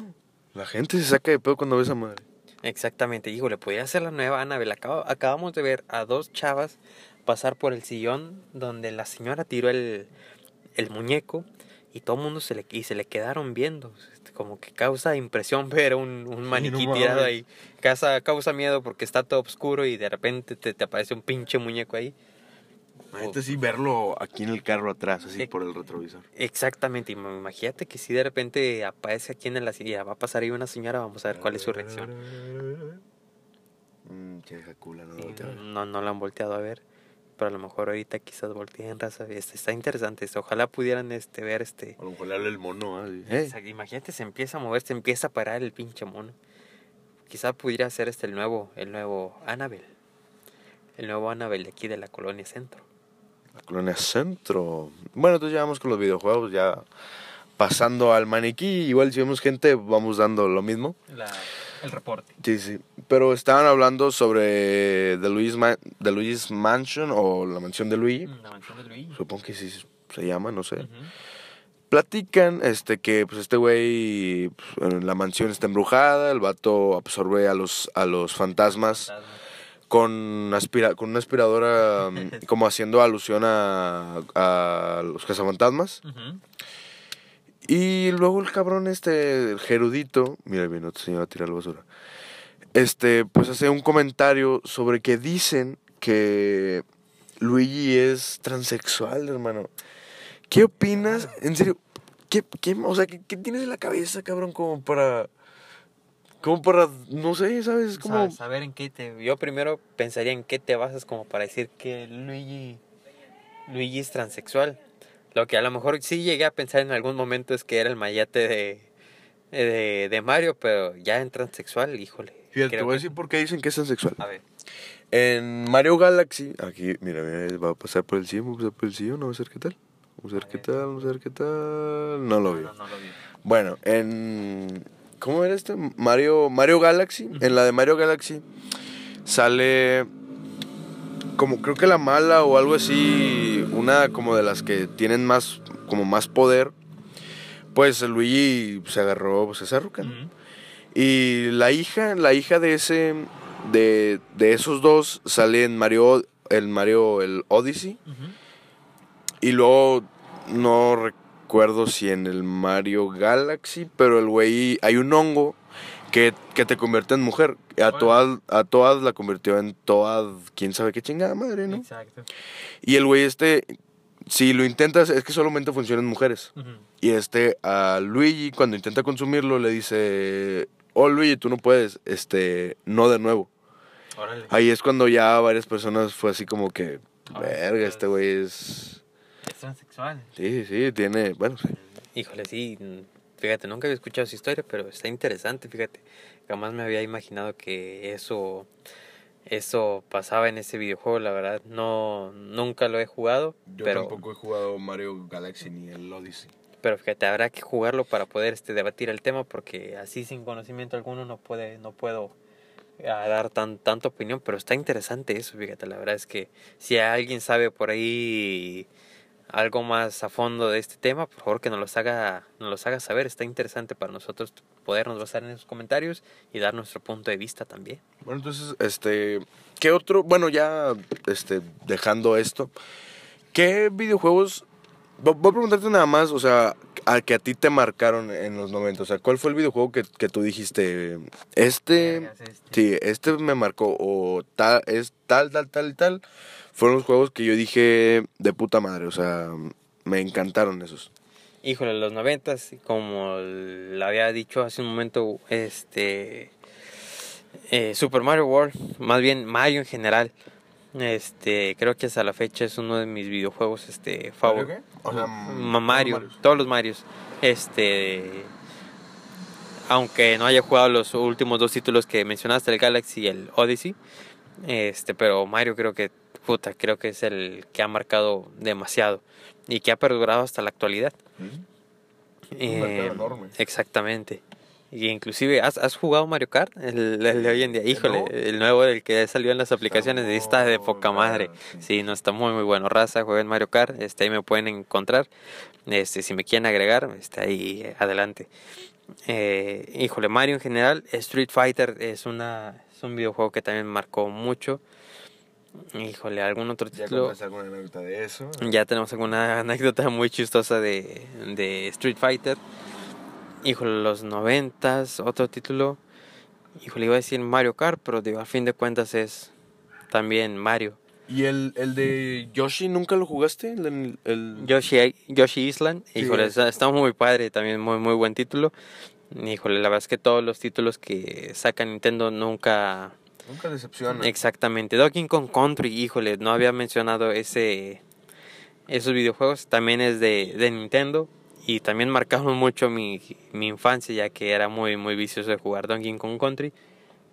La gente se saca de pedo cuando ve esa madre. Exactamente, híjole, podría ser la nueva Annabelle. Acabo- acabamos de ver a dos chavas pasar por el sillón donde la señora tiró el, el muñeco y todo el mundo se le, y se le quedaron viendo. Como que causa impresión ver un, un maniquí no tirado ahí. Causa, causa miedo porque está todo oscuro y de repente te, te aparece un pinche muñeco ahí. Imagínate sí verlo aquí en el carro atrás, así Sí. por el retrovisor. Exactamente, imagínate que si de repente aparece aquí en la silla, va a pasar ahí una señora, vamos a ver cuál es su reacción. Mmm, qué cula, no, Sí, voltea a ver. no, no la han volteado a ver. Pero a lo mejor ahorita quizás volteen raza. Este, está interesante esto. Ojalá pudieran este, ver este. A lo mejor le habla el mono, así. Exacto, Imagínate, se empieza a mover, se empieza a parar el pinche mono. Quizá pudiera ser este el nuevo, el nuevo Annabelle. El nuevo Annabelle de aquí de la colonia centro. La colonia centro. Bueno, entonces ya vamos con los videojuegos, ya pasando al maniquí. Igual si vemos gente, vamos dando lo mismo. La, El reporte. Sí, sí. Pero estaban hablando sobre The Luis, The Luis Mansion o la mansión de Luigi. La mansión de Luigi. Supongo que sí se llama, no sé. Platican este que pues este güey pues, en la mansión está embrujada, el vato absorbe a los a los fantasmas con aspira con una aspiradora mm, como haciendo alusión a, a los cazafantasmas. Ujú. Y luego el cabrón este, el gerudito, mira bien, otro señor a tirar la basura. Este, pues hace un comentario sobre que dicen que Luigi es transexual, hermano. ¿Qué opinas? En serio, ¿qué, qué, o sea, ¿qué, qué tienes en la cabeza, cabrón, como para... Como para, no sé, ¿sabes? Como... Sa- saber en qué te... Yo primero pensaría en qué te basas como para decir que Luigi... Luigi es transexual. Lo que a lo mejor sí llegué a pensar en algún momento es que era el mayate de, de, de Mario, pero ya en transexual, híjole. Fíjate, te voy a que- decir por qué dicen que es transexual. A ver. En Mario Galaxy, aquí, mira, mira, va a pasar por el sillón, va a pasar por el sillón, vamos a ver qué tal. Vamos a ver qué tal, vamos a ver qué tal. No lo vi. No, no lo vi. Bueno, en. ¿Cómo era este? Mario, Mario Galaxy. En la de Mario Galaxy sale. Como creo que la mala o algo así. Una como de las que tienen más. Como más poder. Pues el Luigi se agarró pues, esa. Y la hija, la hija de ese. De, de esos dos sale en Mario. El Mario, el Odyssey. Y luego no recuerdo si en el Mario Galaxy, pero el güey hay un hongo que, que te convierte en mujer. A Órale. todas, a todas la convirtió en todas, quién sabe qué chingada madre, ¿no? Exacto. Y el güey este, si lo intentas, es que solamente funciona en mujeres. Y este, a Luigi, cuando intenta consumirlo, le dice, oh Luigi, tú no puedes, este, no de nuevo. Órale. Ahí es cuando ya varias personas fue así como que, verga, pues. este güey es... Es transexual. Sí, sí, tiene, bueno, sí. Híjole, sí. Fíjate, nunca había escuchado su historia, pero está interesante, fíjate. Jamás me había imaginado que eso eso pasaba en ese videojuego, la verdad. No nunca lo he jugado, Yo pero tampoco he jugado Mario Galaxy ni el Odyssey. pero fíjate, habrá que jugarlo para poder este debatir el tema porque así sin conocimiento alguno no puede no puedo a dar tan tanta opinión, pero está interesante eso, fíjate, la verdad es que si alguien sabe por ahí algo más a fondo de este tema, por favor que nos los haga, nos los haga saber, está interesante para nosotros podernos basar en esos comentarios y dar nuestro punto de vista también. Bueno, entonces, este, ¿qué otro? Bueno, ya, este, dejando esto, ¿qué videojuegos? vo- Voy a preguntarte nada más, o sea, a que a ti te marcaron en los 90, o sea, ¿cuál fue el videojuego que, que tú dijiste, este, sí, este me marcó, o tal, es tal, tal, tal y tal? Fueron los juegos que yo dije de puta madre, o sea, me encantaron esos. Híjole, los noventas, como lo había dicho hace un momento, este eh, Super Mario World, más bien Mario en general, este creo que hasta la fecha es uno de mis videojuegos este favoritos. O sea, Ma- Mario, todos los Marios. Este aunque no haya jugado los últimos dos títulos que mencionaste, el Galaxy y el Odyssey, este, pero Mario creo que puta, creo que es el que ha marcado demasiado y que ha perdurado hasta la actualidad. Eh, enorme. Exactamente. Y inclusive, ¿has, has jugado Mario Kart? El, el de hoy en día. Híjole, el nuevo, el que salió en las aplicaciones, muy está de poca madre. sí. Sí, no está muy, muy bueno. Raza, jueguen Mario Kart, este, ahí me pueden encontrar. Este, si me quieren agregar, está ahí adelante. Eh, híjole, Mario en general, Street Fighter es, una, es un videojuego que también marcó mucho. Híjole, algún otro Ya título. contaste alguna anécdota de eso. Ya tenemos alguna anécdota muy chistosa de, de Street Fighter. Híjole, los noventas, otro título. Híjole, iba a decir Mario Kart, pero digo, a fin de cuentas es también Mario. ¿Y el, el de Yoshi nunca lo jugaste? El, el- Yoshi, Yoshi Island, Sí, híjole, ese. está, está muy padre, también muy, muy buen título. Híjole, la verdad es que todos los títulos que saca Nintendo nunca, Nunca decepciona. Exactamente. Donkey Kong Country, híjole, no había mencionado ese esos videojuegos. También es de, de Nintendo. Y también marcaron mucho mi, mi infancia, ya que era muy, muy vicioso de jugar Donkey Kong Country.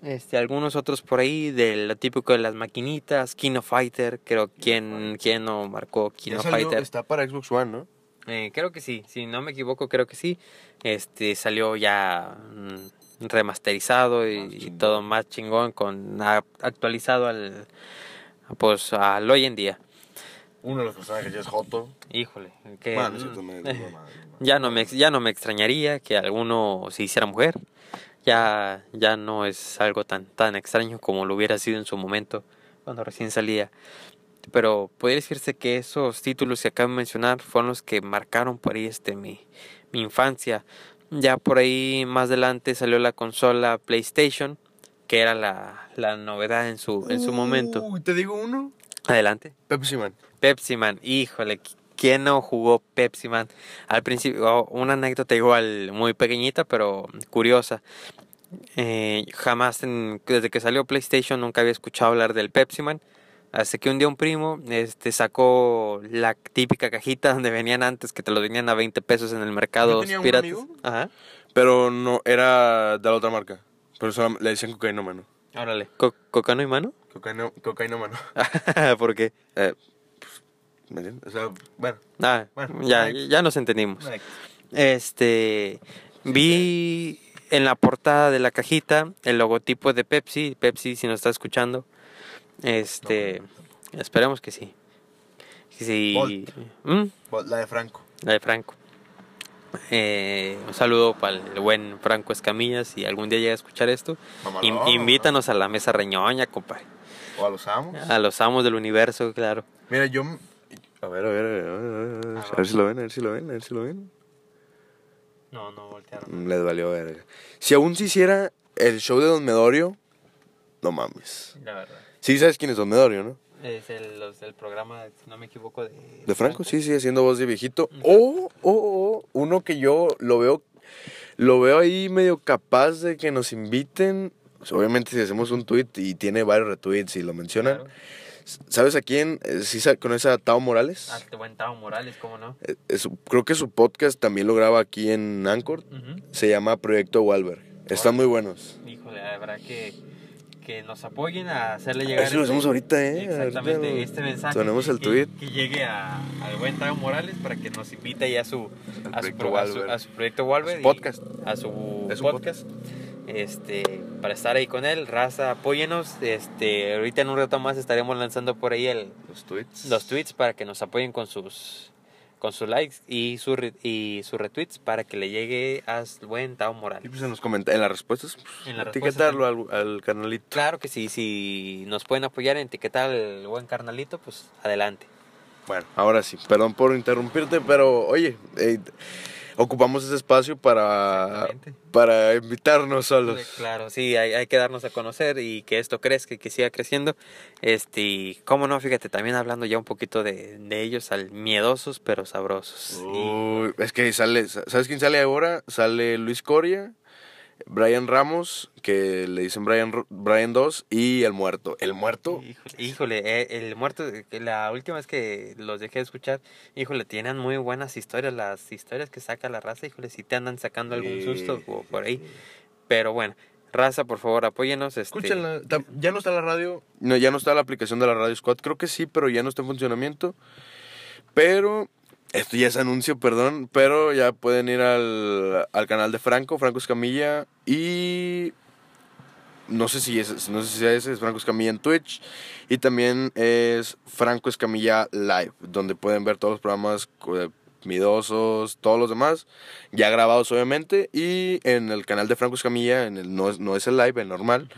Este, algunos otros por ahí, de lo típico de las maquinitas, Kino Fighter, creo quien, quien no marcó Kino Fighter. está para Xbox One, ¿no? Eh, creo que sí, si no me equivoco, creo que sí. Este salió ya mm, remasterizado y, Más y todo más chingón, con actualizado al pues al hoy en día. Uno de los personajes ya es Joto. Híjole, que no, no. ya no me ya no me extrañaría que alguno se hiciera mujer. Ya ya no es algo tan tan extraño como lo hubiera sido en su momento cuando recién salía. Pero podría decirse que esos títulos que acabo de mencionar fueron los que marcaron por ahí este mi, mi infancia. Ya por ahí más adelante salió la consola PlayStation, que era la, la novedad en su, en su momento. Uy, ¿te digo uno? Adelante. Pepsi Man. Pepsi Man, híjole, qui- ¿quién no jugó Pepsi Man? Al principio, oh, una anécdota igual muy pequeñita, pero curiosa. Eh, jamás, en- desde que salió PlayStation, nunca había escuchado hablar del Pepsi Man. Hasta que un día un primo este, sacó la típica cajita donde venían antes, que te lo vendían a 20 pesos en el mercado tenía un piratas. amigo. Ajá. Pero no, era de la otra marca. Pero solo le decían cocaína mano. Órale. Co- ¿Cocano y mano? Cocaína, cocaína mano. ¿Por qué? Eh, pues, ¿Me entiendes? O sea, bueno. Ah, Bueno, ya, ya nos entendimos. Este, vi en la portada de la cajita el logotipo de Pepsi. Pepsi, si nos está escuchando. Este, esperemos que sí. ¿Mm? La de Franco. La de Franco. Eh, un saludo para el buen Franco Escamillas. Si algún día llega a escuchar esto, in- invítanos a la mesa reñoña, compadre. O a los amos. A los amos del universo, claro. Mira, yo. A ver, a ver, a ver, a ver, a ver, a ver si lo ven, a ver si lo ven, a ver si lo ven. No, no voltearon. Mm, Les valió verga. Si aún se hiciera el show de Don Medorio, no mames. La verdad. Sí, sabes quién es Don Medorio, ¿no? Es el, los del programa, si no me equivoco, de, De Franco, sí, sí, haciendo voz de viejito. O, o, o, uno que yo lo veo, lo veo ahí medio capaz de que nos inviten. Obviamente si hacemos un tweet y tiene varios retweets y lo mencionan. Claro. ¿Sabes a quién? Eh, ¿Sí conoces a Tao Morales? Ah, este buen Tavo Morales, ¿cómo no? Eh, es- creo que su podcast también lo graba aquí en Anchor. Se llama Proyecto Walberg. Están muy buenos. Híjole, habrá que, que nos apoyen a hacerle llegar. ver si lo este- hacemos ahorita, ¿eh? Exactamente, Ahorita este mensaje. Tenemos el que- tweet. Que, llegue a, al buen Tavo Morales para que nos invite ya a su, a su, proyecto pro- a su- Walberg. a su proyecto Walberg. A su y podcast. A su Es podcast. Este, para estar ahí con él, raza, apóyenos. Este, ahorita en un rato más estaremos lanzando por ahí el, Los tweets. los tweets para que nos apoyen con sus con sus likes y sus re- y sus retweets para que le llegue al buen Tao Y Morales. pues en los comentarios, en las respuestas, pues, En las etiquetarlo al, al canalito. Claro que sí, si nos pueden apoyar en etiquetar al buen carnalito, pues adelante. Bueno, ahora sí, perdón por interrumpirte, pero oye, eh, ocupamos ese espacio para, para invitarnos solos. Claro, sí, hay, hay que darnos a conocer y que esto crezca y que siga creciendo. Este, y cómo no, fíjate, también hablando ya un poquito de, de ellos, al miedosos pero sabrosos. Y- Uy, es que sale, ¿sabes quién sale ahora? Sale Luis Coria, Brian Ramos, que le dicen Brian, Brian 2, y El Muerto. El Muerto, Híjole, híjole, eh, el muerto, la última vez que los dejé de escuchar, híjole, tienen muy buenas historias, las historias que saca la raza, híjole, si te andan sacando algún susto o por ahí. Pero bueno, raza, por favor, apóyenos. Este, ya no está la radio, no, ya no está la aplicación de la Radio Squad, creo que sí, pero ya no está en funcionamiento. Pero, esto ya es anuncio, perdón, pero ya pueden ir al, al canal de Franco, Franco Escamilla, y no sé si es, no sé si ese, es Franco Escamilla en Twitch, y también es Franco Escamilla Live, donde pueden ver todos los programas de Midosos, todos los demás, ya grabados obviamente, y en el canal de Franco Escamilla, en el, no, es, no es el live, el normal,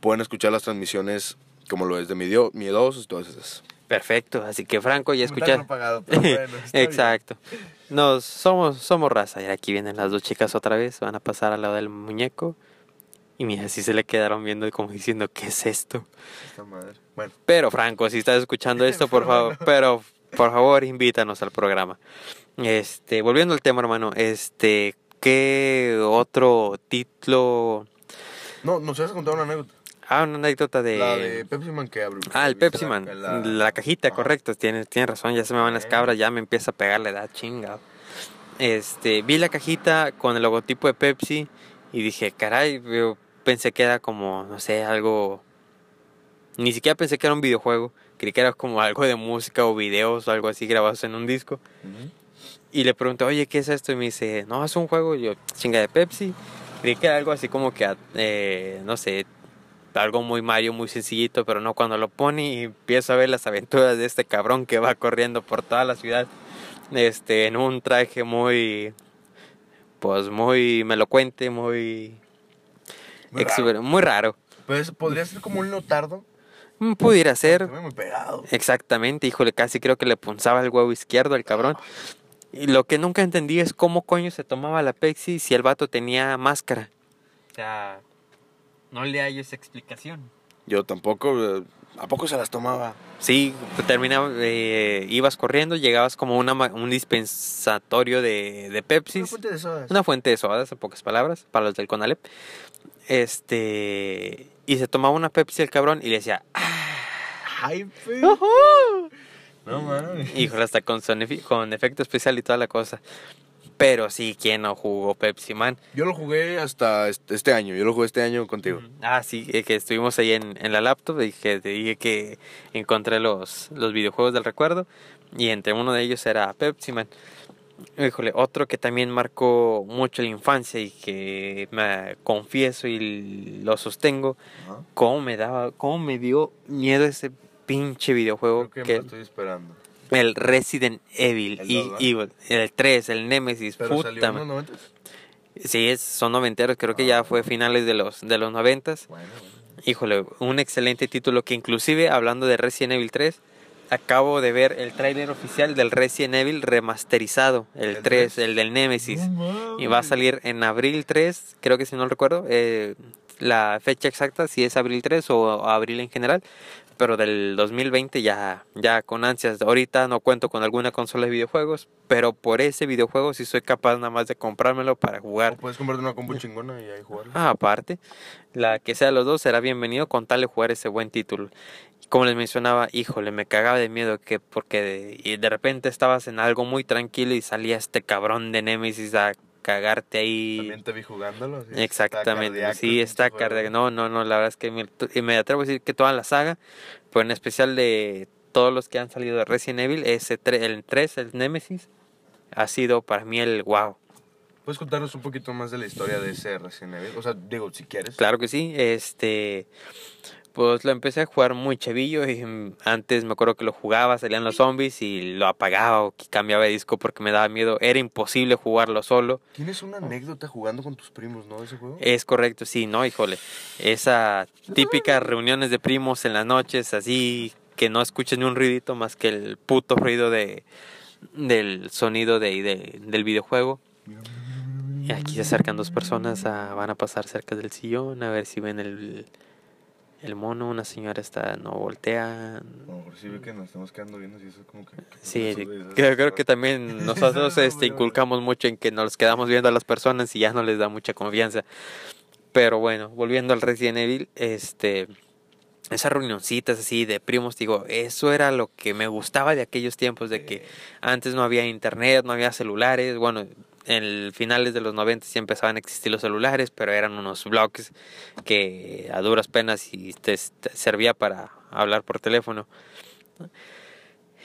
pueden escuchar las transmisiones como lo es de Midio- Miedosos y todas esas. Perfecto, así que Franco, ya escuchar. pagado, Exacto. Nos somos somos raza y aquí vienen las dos chicas otra vez, van a pasar al lado del muñeco. Y mira, si se le quedaron viendo como diciendo, ¿qué es esto? Bueno, Pero Franco, si estás escuchando esto, por favor, pero por favor, invítanos al programa. Este, volviendo al tema, hermano, este, ¿qué otro título? no, nos vas a contar una anécdota. Ah, una anécdota de La de Pepsi Man que abrió. Ah, el ¿Viste Pepsi Man, la- la, cajita, correcto, tienes, tienes razón, ya se me van las cabras, ya me empieza a pegar la edad, chingado. Este, vi la cajita con el logotipo de Pepsi y dije, caray, yo pensé que era como, no sé, algo... Ni siquiera pensé que era un videojuego, creí que era como algo de música o videos o algo así grabados en un disco. Ujú. Y le pregunté, oye, ¿qué es esto? Y me dice, no, es un juego. Y yo, chinga de Pepsi. Creí que era algo así como que, eh, no sé, algo muy Mario, muy sencillito, pero no, cuando lo pone y empiezo a ver las aventuras de este cabrón que va corriendo por toda la ciudad, este, en un traje muy, pues muy melocuente, muy, Muy raro. muy raro. Pues podría ser como un notardo. Mm, Pudiera ser, Muy pegado. exactamente, híjole, casi creo que le punzaba el huevo izquierdo al cabrón. Y lo que nunca entendí es cómo coño se tomaba la Pepsi si el vato tenía máscara. O sea, no le hallo esa explicación. Yo tampoco. eh, ¿A poco se las tomaba? Sí, terminaba, eh, ibas corriendo, llegabas como una, ma- un dispensatorio de, de Pepsi. Una fuente de sodas. Una fuente de sodas, en pocas palabras, para los del Conalep. Este. Y se tomaba una Pepsi el cabrón y le decía. "Ujú". No mames. Híjole, hasta con, con efecto especial y toda la cosa. Pero sí, ¿quién no jugó Pepsi Man? Yo lo jugué hasta este año. Yo lo jugué este año contigo. Ah, sí, eh, que estuvimos ahí en, en la laptop y que te dije que encontré los, los videojuegos del recuerdo y entre uno de ellos era Pepsi Man. Híjole, otro que también marcó mucho la infancia y que me confieso y lo sostengo, cómo me daba, cómo me dio miedo ese pinche videojuego Creo que me que lo estoy esperando. El Resident Evil El y el 3, el Nemesis, Pero puta salió en los ma- 90. Sí, es, son noventeros, creo que Ah. ya fue finales de los de los noventas. Bueno, bueno. Híjole, un excelente título que inclusive hablando de Resident Evil 3, acabo de ver el tráiler oficial del Resident Evil remasterizado, el, ¿El 3, 3? el del Nemesis. No Y va a salir en abril 3, creo que si no recuerdo, eh, la fecha exacta, si es abril 3 o abril en general, pero del 2020 ya, ya con ansias. Ahorita no cuento con alguna consola de videojuegos, pero por ese videojuego sí soy capaz nada más de comprármelo para jugar. O puedes comprarte una compu chingona y ahí jugarla. Ah, aparte, la que sea de los dos será bienvenido con tal de jugar ese buen título. Como les mencionaba, híjole, me cagaba de miedo que porque de, y de repente estabas en algo muy tranquilo y salía este cabrón de Nemesis a cagarte ahí. También te vi jugándolo. Exactamente, sí, está cardíaco. No, no, no, la verdad es que me, me atrevo a decir que toda la saga, pero en especial de todos los que han salido de Resident Evil, ese tre- el 3, el Nemesis, ha sido para mí el wow. ¿Puedes contarnos un poquito más de la historia de ese Resident Evil? O sea, digo, si quieres. Claro que sí, este, pues lo empecé a jugar muy chavillo y mm, antes me acuerdo que lo jugaba, salían los zombies y lo apagaba o que cambiaba de disco porque me daba miedo, era imposible jugarlo solo. Tienes una anécdota jugando con tus primos, ¿no? Ese juego. Es correcto, sí, no, híjole. Esa típica reuniones de primos en las noches, así que no escuchen ni un ruidito más que el puto ruido de del sonido de, de- del videojuego. Y aquí se acercan dos personas, a- van a pasar cerca del sillón a ver si ven el, el mono. Una señora está, no voltea. No, si ve que nos estamos quedando viendo y eso como que... que Sí, creo, creo que también nosotros No, este, inculcamos mucho en que nos quedamos viendo a las personas y ya no les da mucha confianza. Pero bueno, volviendo al Resident Evil, este, esas reunioncitas así de primos, digo, eso era lo que me gustaba de aquellos tiempos, de que antes no había internet, no había celulares, bueno, en finales de los 90 sí empezaban a existir los celulares, pero eran unos blogs que a duras penas y te, te servía para hablar por teléfono.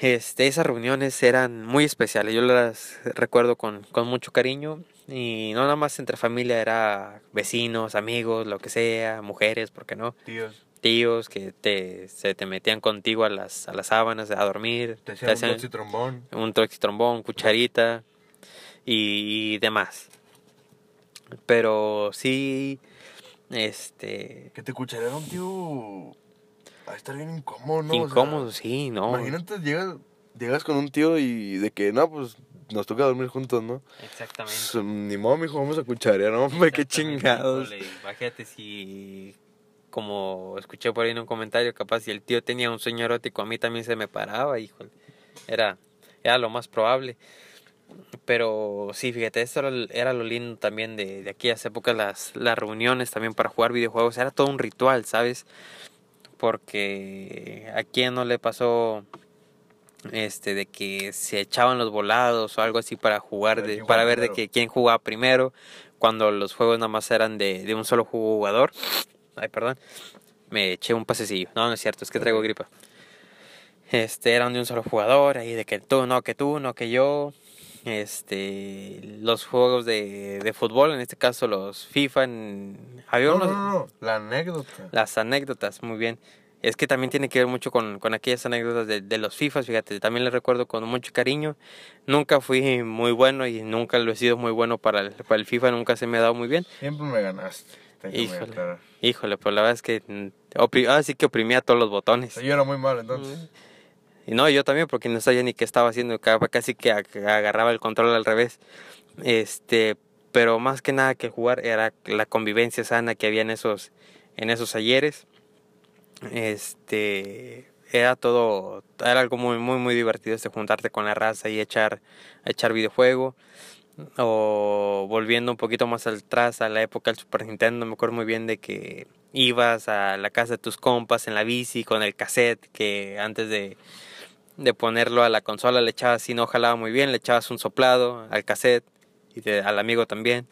Este, esas reuniones eran muy especiales, yo las recuerdo con, con mucho cariño y no nada más entre familia, era vecinos, amigos, lo que sea, mujeres, ¿por qué no? Tíos, Tíos que te, se te metían contigo a las, a las sábanas a dormir, te te hacían un hacían toxi trombón. un trombón, cucharita y, demás. Pero sí, este, Que te escucharía un tío... Va a estar bien incómodo, ¿no? O sea, incómodo, sí, no. Imagínate, llegas, llegas con un tío y de que, no, pues nos toca dormir juntos, ¿no? Exactamente. Pues, Ni modo, mijo, vamos a cucharear, no, hombre, qué chingados. híjole, Imagínate si, como escuché por ahí en un comentario, capaz si el tío tenía un sueño erótico, a mí también se me paraba, híjole. Era, era lo más probable. Pero sí, fíjate, esto era, era lo lindo también de, de aquellas épocas, las, las reuniones también para jugar videojuegos. Era todo un ritual, ¿sabes? Porque a quién no le pasó este de que se echaban los volados o algo así para jugar de, para ver de primero. que quién jugaba primero cuando los juegos nada más eran de, de un solo jugador ay perdón me eché un pasecillo no no es cierto es que traigo gripa este eran de un solo jugador ahí de que tú no que tú no que yo este los juegos de, de fútbol, en este caso los FIFA. en- había No, unos, no, no, la anécdota. las anécdotas, muy bien. Es que también tiene que ver mucho con, con aquellas anécdotas de, de los FIFAs, fíjate, también les recuerdo con mucho cariño. Nunca fui muy bueno y nunca lo he sido muy bueno para el, para el FIFA, nunca se me ha dado muy bien. Siempre me ganaste. Híjole. Híjole, pues la verdad es que mm, opri- ahora sí que oprimía todos los botones. yo era muy malo entonces. Y no, yo también, porque no sabía ni qué estaba haciendo, ca- casi que ag- agarraba el control al revés. Este, pero más que nada que jugar era la convivencia sana que había en esos, en esos ayeres. Este, era todo, era algo muy, muy, muy divertido este juntarte con la raza y echar, echar videojuego. O volviendo un poquito más atrás a la época del Super Nintendo, me acuerdo muy bien de que ibas a la casa de tus compas en la bici con el cassette que antes de, de ponerlo a la consola le echabas, si no jalaba muy bien, le echabas un soplado al cassette y te- al amigo también.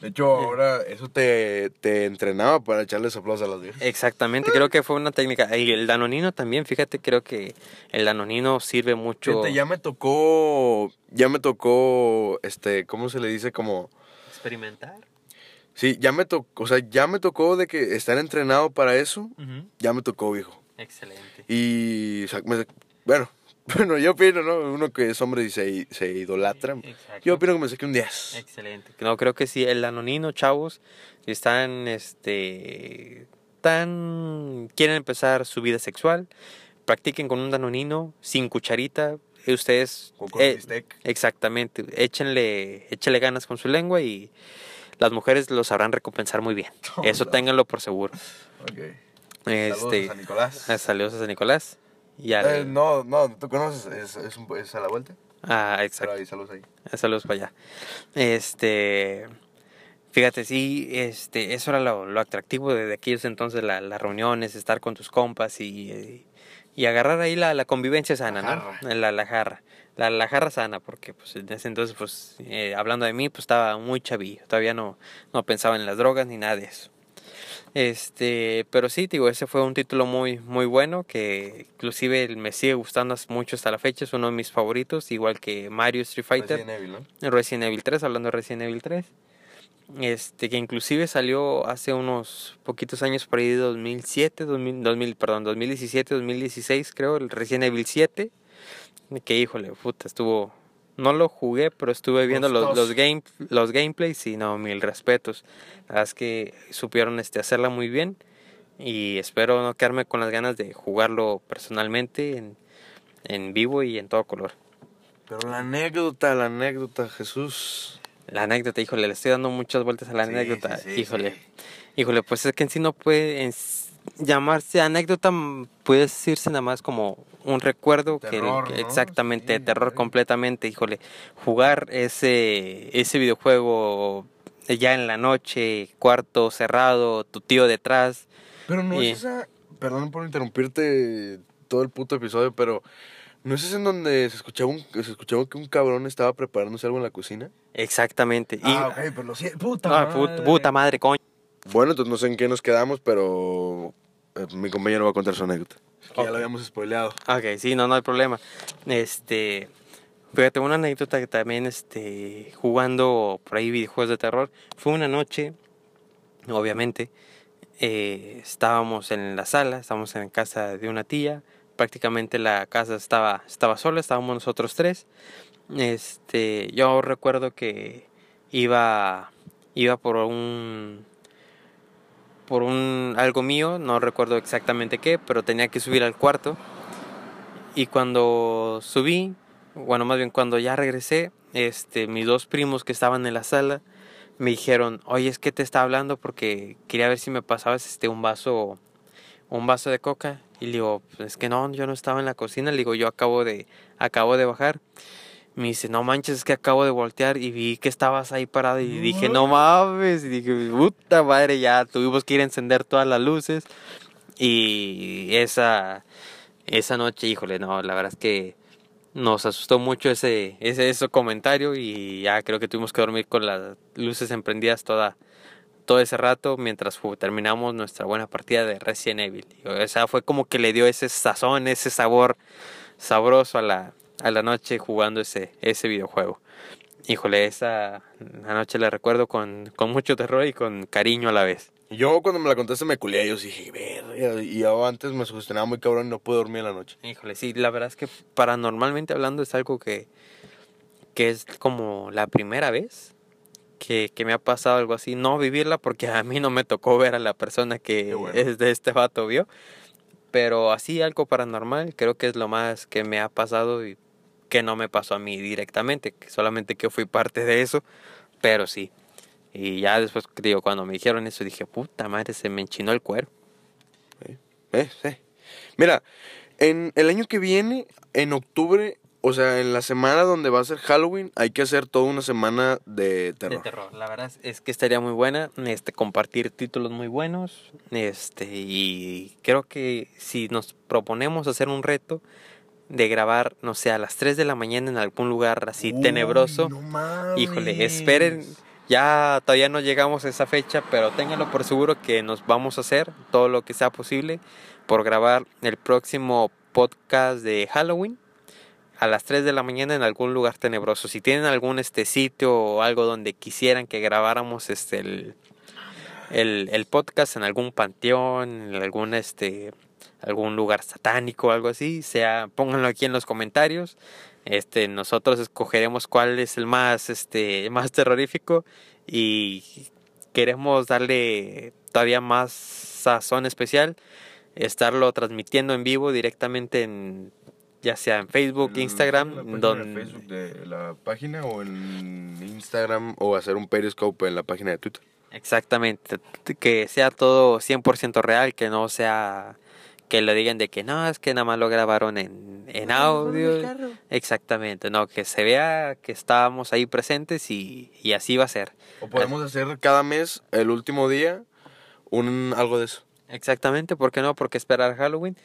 De hecho, ahora eso te, te entrenaba para echarle soplos a las viejas. Exactamente, creo que fue una técnica. Y el danonino también, fíjate, creo que el danonino sirve mucho. Fíjate, ya me tocó, ya me tocó, este, ¿cómo se le dice? Como, experimentar. sí, ya me tocó, o sea, ya me tocó de que estar entrenado para eso, ya me tocó, viejo. Excelente. Y, o sea, me- bueno, bueno, yo opino, ¿no? Uno que es hombre y se, se idolatra. Exacto. Yo opino que me saqué un 10. Excelente. No, creo que sí, el danonino, chavos, si están, este, tan, quieren empezar su vida sexual, practiquen con un danonino, sin cucharita, y ustedes, O con eh, bistec. exactamente, échenle, échenle ganas con su lengua y las mujeres lo sabrán recompensar muy bien. Eso No. ténganlo por seguro. Ok. Este, Saludos a San Nicolás. saludos a San Nicolás. Y al- Eh, no, no, tú conoces, es, es, un- es a la vuelta. ah, exacto. ahí, saludos ahí. Saludos para allá. Este, fíjate, sí, este, eso era lo, lo atractivo de, de aquellos entonces, la- las reuniones, estar con tus compas y, eh, y agarrar ahí la, la convivencia sana, La ¿no? jarra. La, la jarra. La, la jarra sana, porque pues en ese entonces, pues, eh, hablando de mí, pues estaba muy chavillo, todavía no, no pensaba en las drogas ni nada de eso. Este, pero sí, digo, ese fue un título muy, muy bueno que inclusive me sigue gustando mucho hasta la fecha, es uno de mis favoritos, igual que Mario Street Fighter. Resident Evil, ¿no? Resident Evil 3, hablando de Resident Evil 3. Este, que inclusive salió hace unos poquitos años por ahí de 2007, 2000, 2000, perdón, 2017, 2016 creo, el Resident Evil 7. Que híjole, puta, estuvo... No lo jugué, pero estuve viendo los, los, Gustoso. game, los gameplays y no, mil respetos. La verdad es que supieron este, hacerla muy bien y espero no quedarme con las ganas de jugarlo personalmente en, en vivo y en todo color. Pero la anécdota, la anécdota, Jesús. La anécdota, híjole, le estoy dando muchas vueltas a la Sí, anécdota. sí, sí, híjole. Híjole, pues es que en sí no puede en llamarse anécdota, mm, puede decirse nada más como un recuerdo que, Terror, que ¿no? exactamente, Sí, terror sí. completamente, híjole. Jugar ese ese videojuego ya en la noche, cuarto cerrado, tu tío detrás. Pero no Y- es esa. Perdón por interrumpirte todo el puto episodio, pero. ¿No es ese en donde se escuchaba, un, se escuchaba que un cabrón estaba preparándose algo en la cocina? Exactamente. Y ah, ok, pero lo siento. Puta Ah, madre. put- puta madre, coño. Bueno, entonces no sé en qué nos quedamos, pero. eh, mi compañero va a contar su anécdota. Es que Ok. ya lo habíamos spoileado. Ok, sí, no, no hay problema. Este, fíjate, una anécdota que también, este, jugando por ahí videojuegos de terror, fue una noche, obviamente, eh, estábamos en la sala, estábamos en casa de una tía, prácticamente la casa estaba, estaba sola, estábamos nosotros tres. Este, yo recuerdo que iba, iba por un, por un algo mío, no recuerdo exactamente qué, pero tenía que subir al cuarto. Y cuando subí, bueno, más bien cuando ya regresé, este, mis dos primos que estaban en la sala me dijeron, oye, es que te está hablando porque quería ver si me pasabas este un vaso, un vaso de coca. Y le digo, "Pues es que no, yo no estaba en la cocina. Le digo, yo acabo de, acabo de bajar. Me dice, no manches, es que acabo de voltear y vi que estabas ahí parado. Y dije, no mames. Y dije, puta madre, ya tuvimos que ir a encender todas las luces. Y esa, esa noche, híjole, no, la verdad es que nos asustó mucho ese, ese, ese comentario y ya creo que tuvimos que dormir con las luces emprendidas toda, todo ese rato mientras terminamos nuestra buena partida de Resident Evil. O sea, fue como que le dio ese sazón, ese sabor sabroso a la, a la noche jugando ese, ese videojuego. Híjole, esa noche la recuerdo con, con mucho terror y con cariño a la vez. Yo cuando me la contaste me culé, yo dije, verga, y yo antes me sugestionaba muy cabrón y no pude dormir en la noche. Híjole, sí, la verdad es que paranormalmente hablando es algo que, que es como la primera vez que, que, me ha pasado algo así. No vivirla porque a mí no me tocó ver a la persona que es de este vato vio. Pero así algo paranormal creo que es lo más que me ha pasado y que no me pasó a mí directamente, solamente que fui parte de eso, pero sí. Y ya después, digo, cuando me dijeron eso, dije, puta madre, se me enchinó el cuero. Eh, sí. Mira, en el año que viene, en octubre, o sea, en la semana donde va a ser Halloween, hay que hacer toda una semana de terror. De terror, la verdad es que estaría muy buena, este, compartir títulos muy buenos, este, y creo que si nos proponemos hacer un reto, de grabar, no sé, a las 3 de la mañana en algún lugar así tenebroso. Híjole, esperen, ya todavía no llegamos a esa fecha, pero ténganlo por seguro que nos vamos a hacer todo lo que sea posible por grabar el próximo podcast de Halloween a las 3 de la mañana en algún lugar tenebroso. Si tienen algún este sitio o algo donde quisieran que grabáramos este el, el, el podcast en algún panteón, en algún este algún lugar satánico o algo así, sea, pónganlo aquí en los comentarios. Este, nosotros escogeremos cuál es el más, este, más terrorífico y queremos darle todavía más sazón especial, estarlo transmitiendo en vivo directamente en ya sea en Facebook, Instagram, donde Facebook de la página o en Instagram o hacer un periscope en la página de Twitter. Exactamente, que sea todo 100% real, que no sea que lo digan de que no, es que nada más lo grabaron en, en audio. Exactamente, no, que se vea que estábamos ahí presentes y, y así va a ser. O podemos hacer cada mes, el último día, un algo de eso. Exactamente, ¿por qué no? Porque esperar Halloween.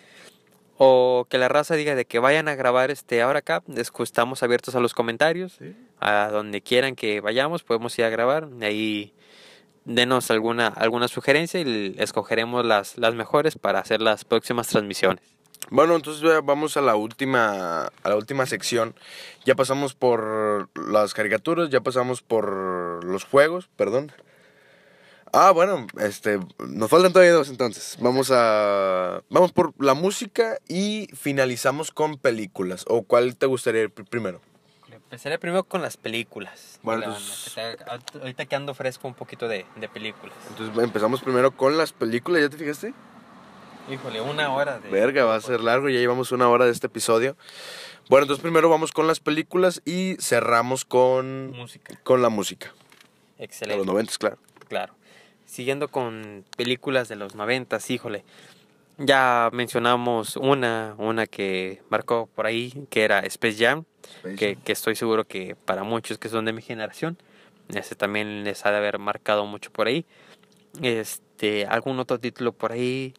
O que la raza diga de que vayan a grabar este ahora acá, estamos abiertos a los comentarios, a donde quieran que vayamos, podemos ir a grabar, ahí denos alguna, alguna sugerencia y escogeremos las, las mejores para hacer las próximas transmisiones. Bueno, entonces vamos a la última a la última sección. Ya pasamos por las caricaturas, ya pasamos por los juegos, perdón. Ah, bueno, este nos faltan todavía dos entonces. Vamos a vamos por la música y finalizamos con películas. ¿O cuál te gustaría ir primero? Empezaré primero con las películas. Bueno, ahorita que ando fresco un poquito de, de, películas. Entonces empezamos primero con las películas, ¿ya te fijaste? Híjole, una hora de... Verga, va a ser largo, ya llevamos una hora de este episodio. Bueno, entonces primero vamos con las películas y cerramos con... Música. Con la música. Excelente. De los noventas, claro. Claro. Siguiendo con películas de los noventas, híjole. Ya mencionamos una, una que marcó por ahí, que era Space Jam, que, que, estoy seguro que para muchos que son de mi generación, ese también les ha de haber marcado mucho por ahí. Este, algún otro título por ahí.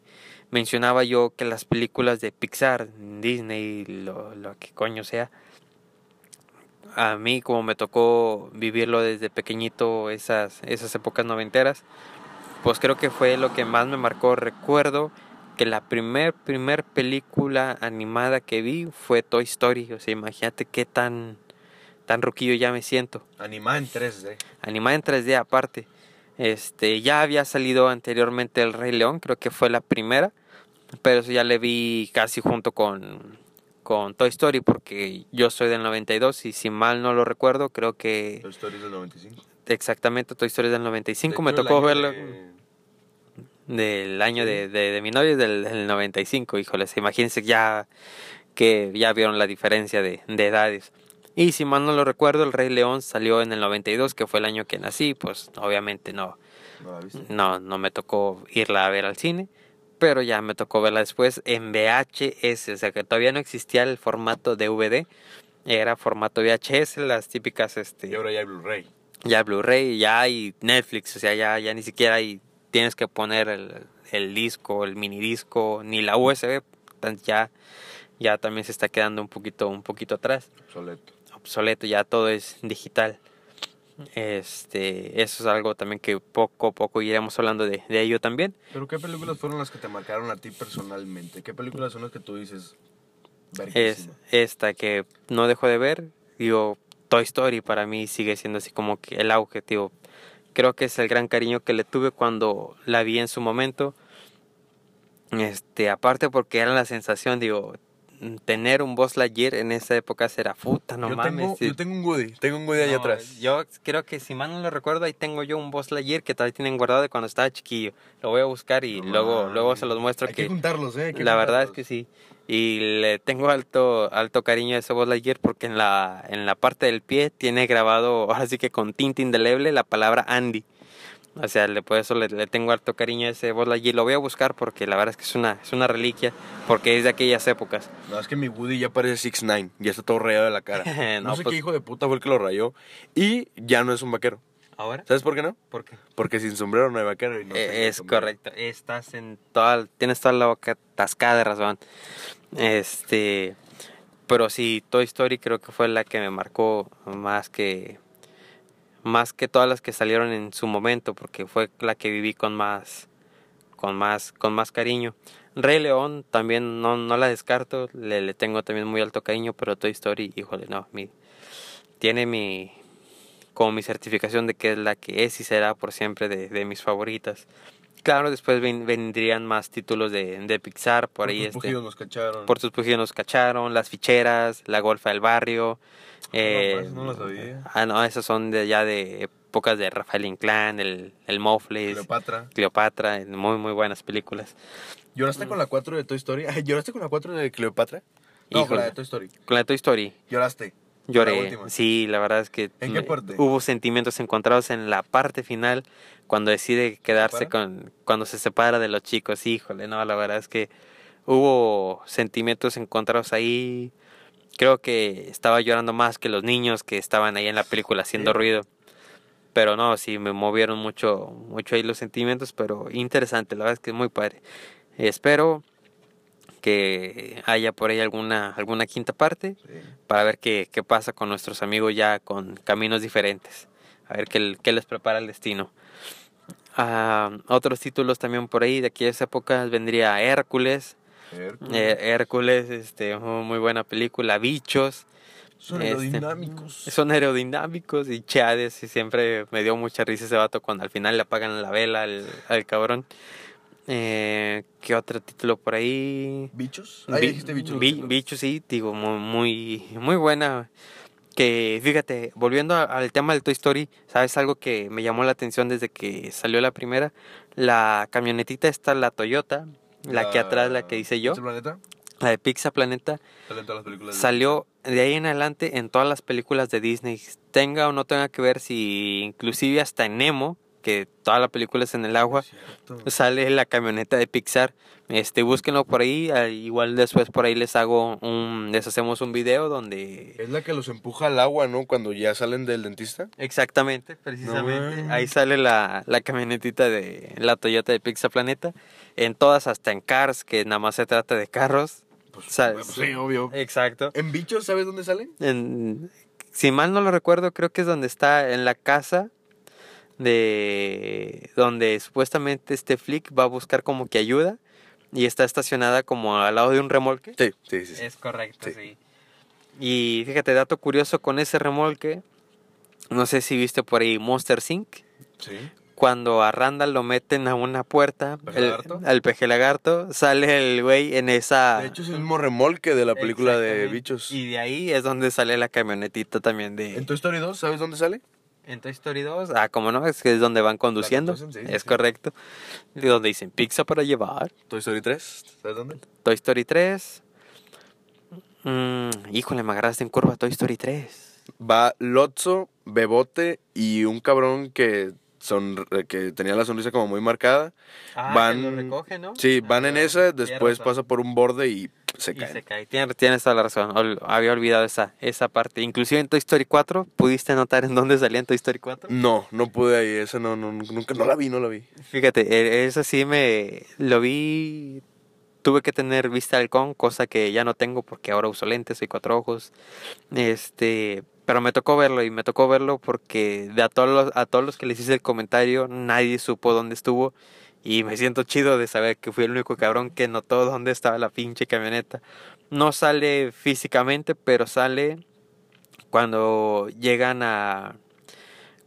Mencionaba yo que las películas de Pixar, Disney, lo, lo que coño sea, a mí como me tocó vivirlo desde pequeñito, esas, esas épocas noventeras, pues creo que fue lo que más me marcó. Recuerdo que la primer, primer película animada que vi fue Toy Story. O sea, imagínate qué tan, tan roquillo ya me siento. Animada en 3D. Animada en 3D aparte. Este, ya había salido anteriormente El Rey León, creo que fue la primera. Pero eso ya le vi casi junto con, con Toy Story porque yo soy del 92 y si mal no lo recuerdo, creo que... Toy Story es del 95. Exactamente, Toy Story es del 95. me tocó verlo del año de, de, mi novio, del, del 95, híjoles, imagínense ya que ya vieron la diferencia de, de edades. Y si mal no lo recuerdo, El Rey León salió en el 92, que fue el año que nací, pues obviamente no, no, no me tocó irla a ver al cine, pero ya me tocó verla después en VHS, o sea que todavía no existía el formato DVD, era formato VHS, las típicas... Este, y ahora ya hay Blu-ray. Ya Blu-ray, ya hay Netflix, o sea, ya, ya ni siquiera hay tienes que poner el, el disco, el mini disco, ni la USB, ya, ya también se está quedando un poquito, un poquito atrás. Obsoleto. Obsoleto, ya todo es digital. Este, eso es algo también que poco a poco iremos hablando de, de ello también. Pero ¿qué películas fueron las que te marcaron a ti personalmente? ¿Qué películas son las que tú dices, es esta que no dejo de ver. Digo, Toy Story para mí sigue siendo así como que el auge, tío. Creo que es el gran cariño que le tuve cuando la vi en su momento. Este, aparte porque era la sensación, digo, tener un Buzz Lightyear en esa época será puta, no yo, mames. tengo, sí. yo tengo un Woody, tengo un Woody allá atrás. Yo creo que si mal no lo recuerdo, ahí tengo yo un Buzz Lightyear que todavía tienen guardado de cuando estaba chiquillo. Lo voy a buscar y No luego, luego se los muestro Hay que que juntarlos, ¿eh? Que la verdad es que sí. Y le tengo alto, alto cariño a ese Buzz Lightyear porque en la, en la parte del pie tiene grabado, ahora sí que con tinta indeleble, la palabra Andy. O sea, le, por eso le, le tengo alto cariño a ese Buzz Lightyear. Lo voy a buscar porque la verdad es que es una, es una reliquia, porque es de aquellas épocas. No, es que mi Woody ya parece 6 9 ya está todo rayado de la cara. No, No, sé pues- qué hijo de puta fue el que lo rayó. Y ya no es un vaquero. ¿Ahora? ¿Sabes por qué no? ¿Por qué? Porque sin sombrero no hay vaquero. Y no Eh, es correcto. Estás en toda, tienes toda la boca atascada de razón. Este, pero sí, Toy Story creo que fue la que me marcó más que más que todas las que salieron en su momento, porque fue la que viví con más con más con más cariño. Rey León también no, no la descarto, le, le tengo también muy alto cariño, pero Toy Story, híjole, no, mi, tiene mi como mi certificación de que es la que es y será por siempre de, de mis favoritas. Claro, después ven- vendrían más títulos de, de Pixar, por, ahí tus este, nos cacharon. por sus pujidos nos cacharon, las ficheras, la golfa del barrio. eh, pues, no lo sabía. Ah, no, esas son de ya de épocas de Rafael Inclán, el, el Mofles, Cleopatra. Cleopatra, muy muy buenas películas. ¿Lloraste con la 4 de Toy Story? ¿Lloraste con la 4 de Cleopatra? No, con Híjole. la de Toy Story. Con la Toy Story ¿Lloraste? Lloré. Sí, la verdad es que ¿En qué me- parte? hubo sentimientos encontrados en la parte final cuando decide quedarse con cuando se separa de los chicos. Híjole, no, la verdad es que hubo sentimientos encontrados ahí. Creo que estaba llorando más que los niños que estaban ahí en la película haciendo Sí. ruido. Pero no, sí, me movieron mucho, mucho ahí los sentimientos, pero interesante, la verdad es que es muy padre. Espero que haya por ahí alguna, alguna quinta parte Sí. para ver qué, qué pasa con nuestros amigos ya con caminos diferentes. A ver qué, qué les prepara el destino. Ah, otros títulos también por ahí de aquellas épocas vendría Hércules. Hércules. Eh, Hércules, este, muy muy buena película. Bichos. Son este, aerodinámicos. Son aerodinámicos y Chades. Y siempre me dio mucha risa ese vato cuando al final le apagan la vela al, al cabrón. Eh, ¿Qué otro título por ahí? ¿Bichos? Ah, dijiste bichos. bi- bichos, sí, digo, muy, muy, muy buena. Que fíjate, volviendo a- al tema del Toy Story, ¿sabes algo que me llamó la atención desde que salió la primera? La camionetita está la Toyota, la, que atrás, la que dice yo, ¿Este planeta? la de Pizza Planeta, Salen todas las películas. de- salió de ahí en adelante en todas las películas de Disney. Tenga o no tenga que ver si inclusive hasta en Nemo, que toda la película es en el agua, sale la camioneta de Pixar. Este, búsquenlo por ahí, ah, igual después por ahí les hago un, les hacemos un video donde Es la que los empuja al agua, ¿no? Cuando ya salen del dentista. exactamente, precisamente, ahí sale la, la camionetita de la Toyota de Pixar Planeta, en todas hasta en Cars, que nada más se trata de carros. Pues, ¿Sabes? pues, sí, obvio. Exacto. ¿En bichos sabes dónde salen? En- si mal no lo recuerdo, creo que es donde está en la casa de donde supuestamente este Flick va a buscar como que ayuda y está estacionada como al lado de un remolque. Sí, sí, sí. sí. Es correcto, Sí. sí. Y fíjate, dato curioso con ese remolque, no sé si viste por ahí Monster Inc. Sí. Cuando a Randall lo meten a una puerta, ¿Peje el- lagarto? al peje lagarto, sale el güey en esa... De hecho, es el mismo remolque de la película de bichos. Y de ahí es donde sale la camionetita también de... ¿En Toy Story 2 sabes dónde sale? En Toy Story 2, ah, como no, es que es donde van conduciendo, conducen, sí, es sí. correcto. Y donde dicen pizza para llevar. Toy Story 3, ¿sabes dónde? Toy Story 3. Mm, híjole, me agarraste en curva Toy Story 3. Va Lotso, Bebote y un cabrón que son que tenía la sonrisa como muy marcada. Ah, Van- lo recoge, ¿no? Sí, van en Ah, esa, después pasa por un borde y se cae. se cae. Tienes, tienes toda la razón. Ol- había olvidado esa, esa parte. Inclusive en Toy Story 4, ¿pudiste notar en dónde salía en Toy Story 4? No, no pude ahí, esa no, no, nunca, no la vi, no la vi. Fíjate, e- eso sí me lo vi. Tuve que tener vista de halcón, cosa que ya no tengo porque ahora uso lentes, soy cuatro ojos. Este, pero me tocó verlo y me tocó verlo porque de a todos los, a todos los que les hice el comentario, nadie supo dónde estuvo. Y me siento chido de saber que fui el único cabrón que notó dónde estaba la pinche camioneta. no sale físicamente, pero sale cuando llegan a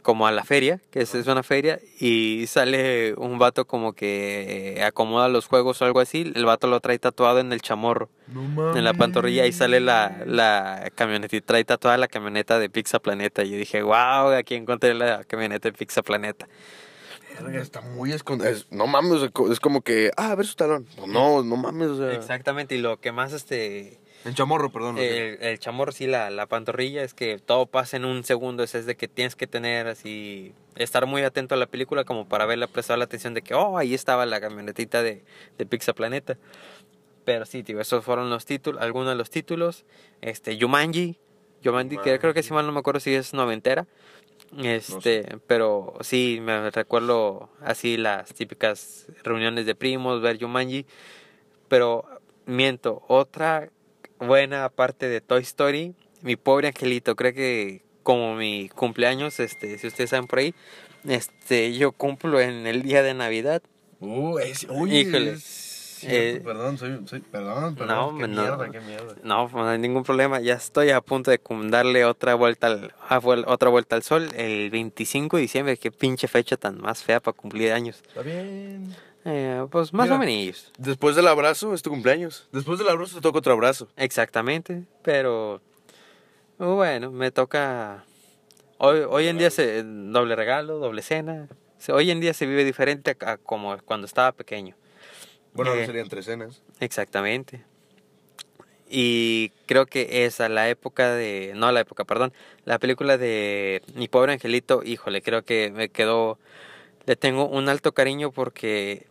como a la feria, que es, es una feria, y sale un vato como que acomoda los juegos o algo así, el vato lo trae tatuado en el chamorro, en la pantorrilla, y sale la, la camioneta, y trae tatuada la camioneta de Pizza Planeta, y yo dije, wow, aquí encontré la camioneta de Pizza Planeta. Está muy escondido. No mames, es como que, ah, a ver su talón. No, no, no mames, o sea. Exactamente, y lo que más este En chamorro, perdón. el, el chamorro, sí, la, la pantorrilla, es que todo pasa en un segundo, es, es de que tienes que tener así, estar muy atento a la película como para verla, prestar la atención de que, oh, ahí estaba la camionetita de, de Pizza Planeta. Pero sí, tío, esos fueron los títulos, algunos de los títulos. Este, Yumanji, Yumanji, que creo que si mal no me acuerdo si es noventera. Este, pero sí, me recuerdo así las típicas reuniones de primos, ver Yumanji. Pero miento, otra buena parte de Toy Story, mi pobre angelito, creo que como mi cumpleaños, este, si ustedes saben por ahí, este, yo cumplo en el día de Navidad. Uh, es, uy, Híjole. es Eh, perdón, soy, soy, perdón, perdón. No, qué no. mierda, qué mierda. No, no hay ningún problema. Ya estoy a punto de darle otra vuelta al, a vuel- otra vuelta al sol el 25 de diciembre. Qué pinche fecha tan más fea para cumplir años. Está bien. Eh, pues más Mira. o menos. Después del abrazo es tu cumpleaños. Después del abrazo te toca otro abrazo. Exactamente. Pero uh, bueno, me toca. Hoy, hoy en día se doble regalo, doble cena. Hoy en día se vive diferente a, como cuando estaba pequeño. Bueno, no Eh. serían tres cenas. Exactamente. Y creo que esa, la época de... No la época, perdón. La película de Mi pobre angelito, híjole, creo que me quedó... Le tengo un alto cariño porque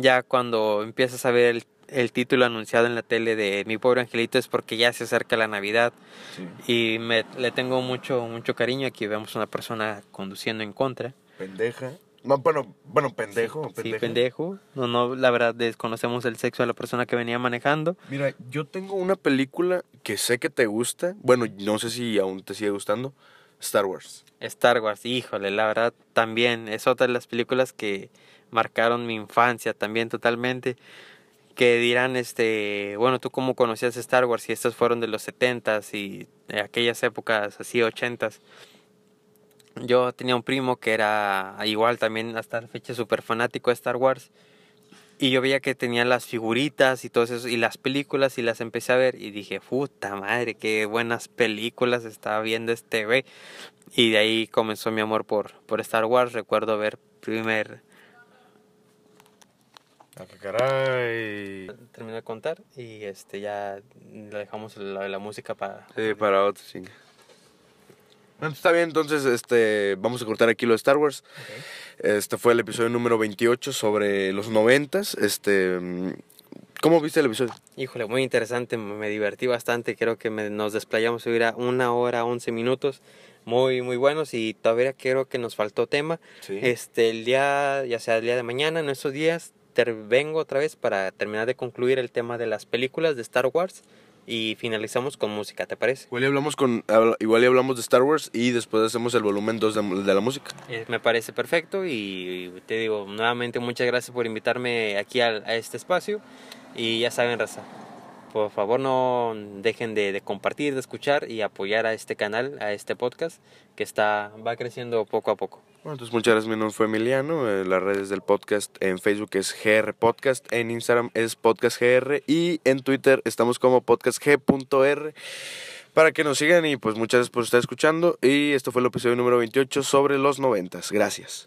ya cuando empiezas a ver el, el título anunciado en la tele de Mi pobre angelito es porque ya se acerca la Navidad Sí. y me, le tengo mucho, mucho cariño. Aquí vemos una persona conduciendo en contra. Pendeja. No, bueno, bueno, pendejo. Sí, pendeja. pendejo. No, no, la verdad desconocemos el sexo de la persona que venía manejando. Mira, yo tengo una película que sé que te gusta. Bueno, no sé si aún te sigue gustando. Star Wars. Star Wars, híjole, la verdad también es otra de las películas que marcaron mi infancia también totalmente. Que dirán, este, bueno, tú cómo conocías Star Wars y estas fueron de los 70s y de aquellas épocas así 80s. Yo tenía un primo que era igual también hasta la fecha súper fanático de Star Wars. Y yo veía que tenía las figuritas y todo eso, y las películas, y las empecé a ver, y dije, puta madre, qué buenas películas estaba viendo este güey. Y de ahí comenzó mi amor por, por Star Wars. Recuerdo ver primer. Ah, qué caray. Terminé de contar y este ya le dejamos la, la música para. Sí, para otro, sí. Bueno, está bien, entonces este, vamos a cortar aquí lo de Star Wars. Este fue el episodio número 28 sobre los noventas. Este, ¿Cómo viste el episodio? Híjole, muy interesante, me divertí bastante. Creo que me- nos desplayamos hoy a una hora, 11 minutos. Muy, muy buenos y todavía creo que nos faltó tema. Sí. Este, el día, ya sea el día de mañana, en estos días, ter- vengo otra vez para terminar de concluir el tema de las películas de Star Wars y finalizamos con música, ¿te parece? Igual y hablamos, con, igual y hablamos de Star Wars y después hacemos el volumen 2 de, de la música. Eh, me parece perfecto y te digo nuevamente muchas gracias por invitarme aquí al- a, este espacio y ya saben, raza, por favor no dejen de, compartir, de escuchar y apoyar a este canal, a este podcast que está va creciendo poco a poco. Bueno, entonces muchas gracias, mi nombre fue Emiliano, eh, las redes del podcast en Facebook es GR Podcast, en Instagram es Podcast GR y en Twitter estamos como podcastg.r para que nos sigan y pues muchas gracias por estar escuchando y esto fue el episodio número 28 sobre los noventas. Gracias.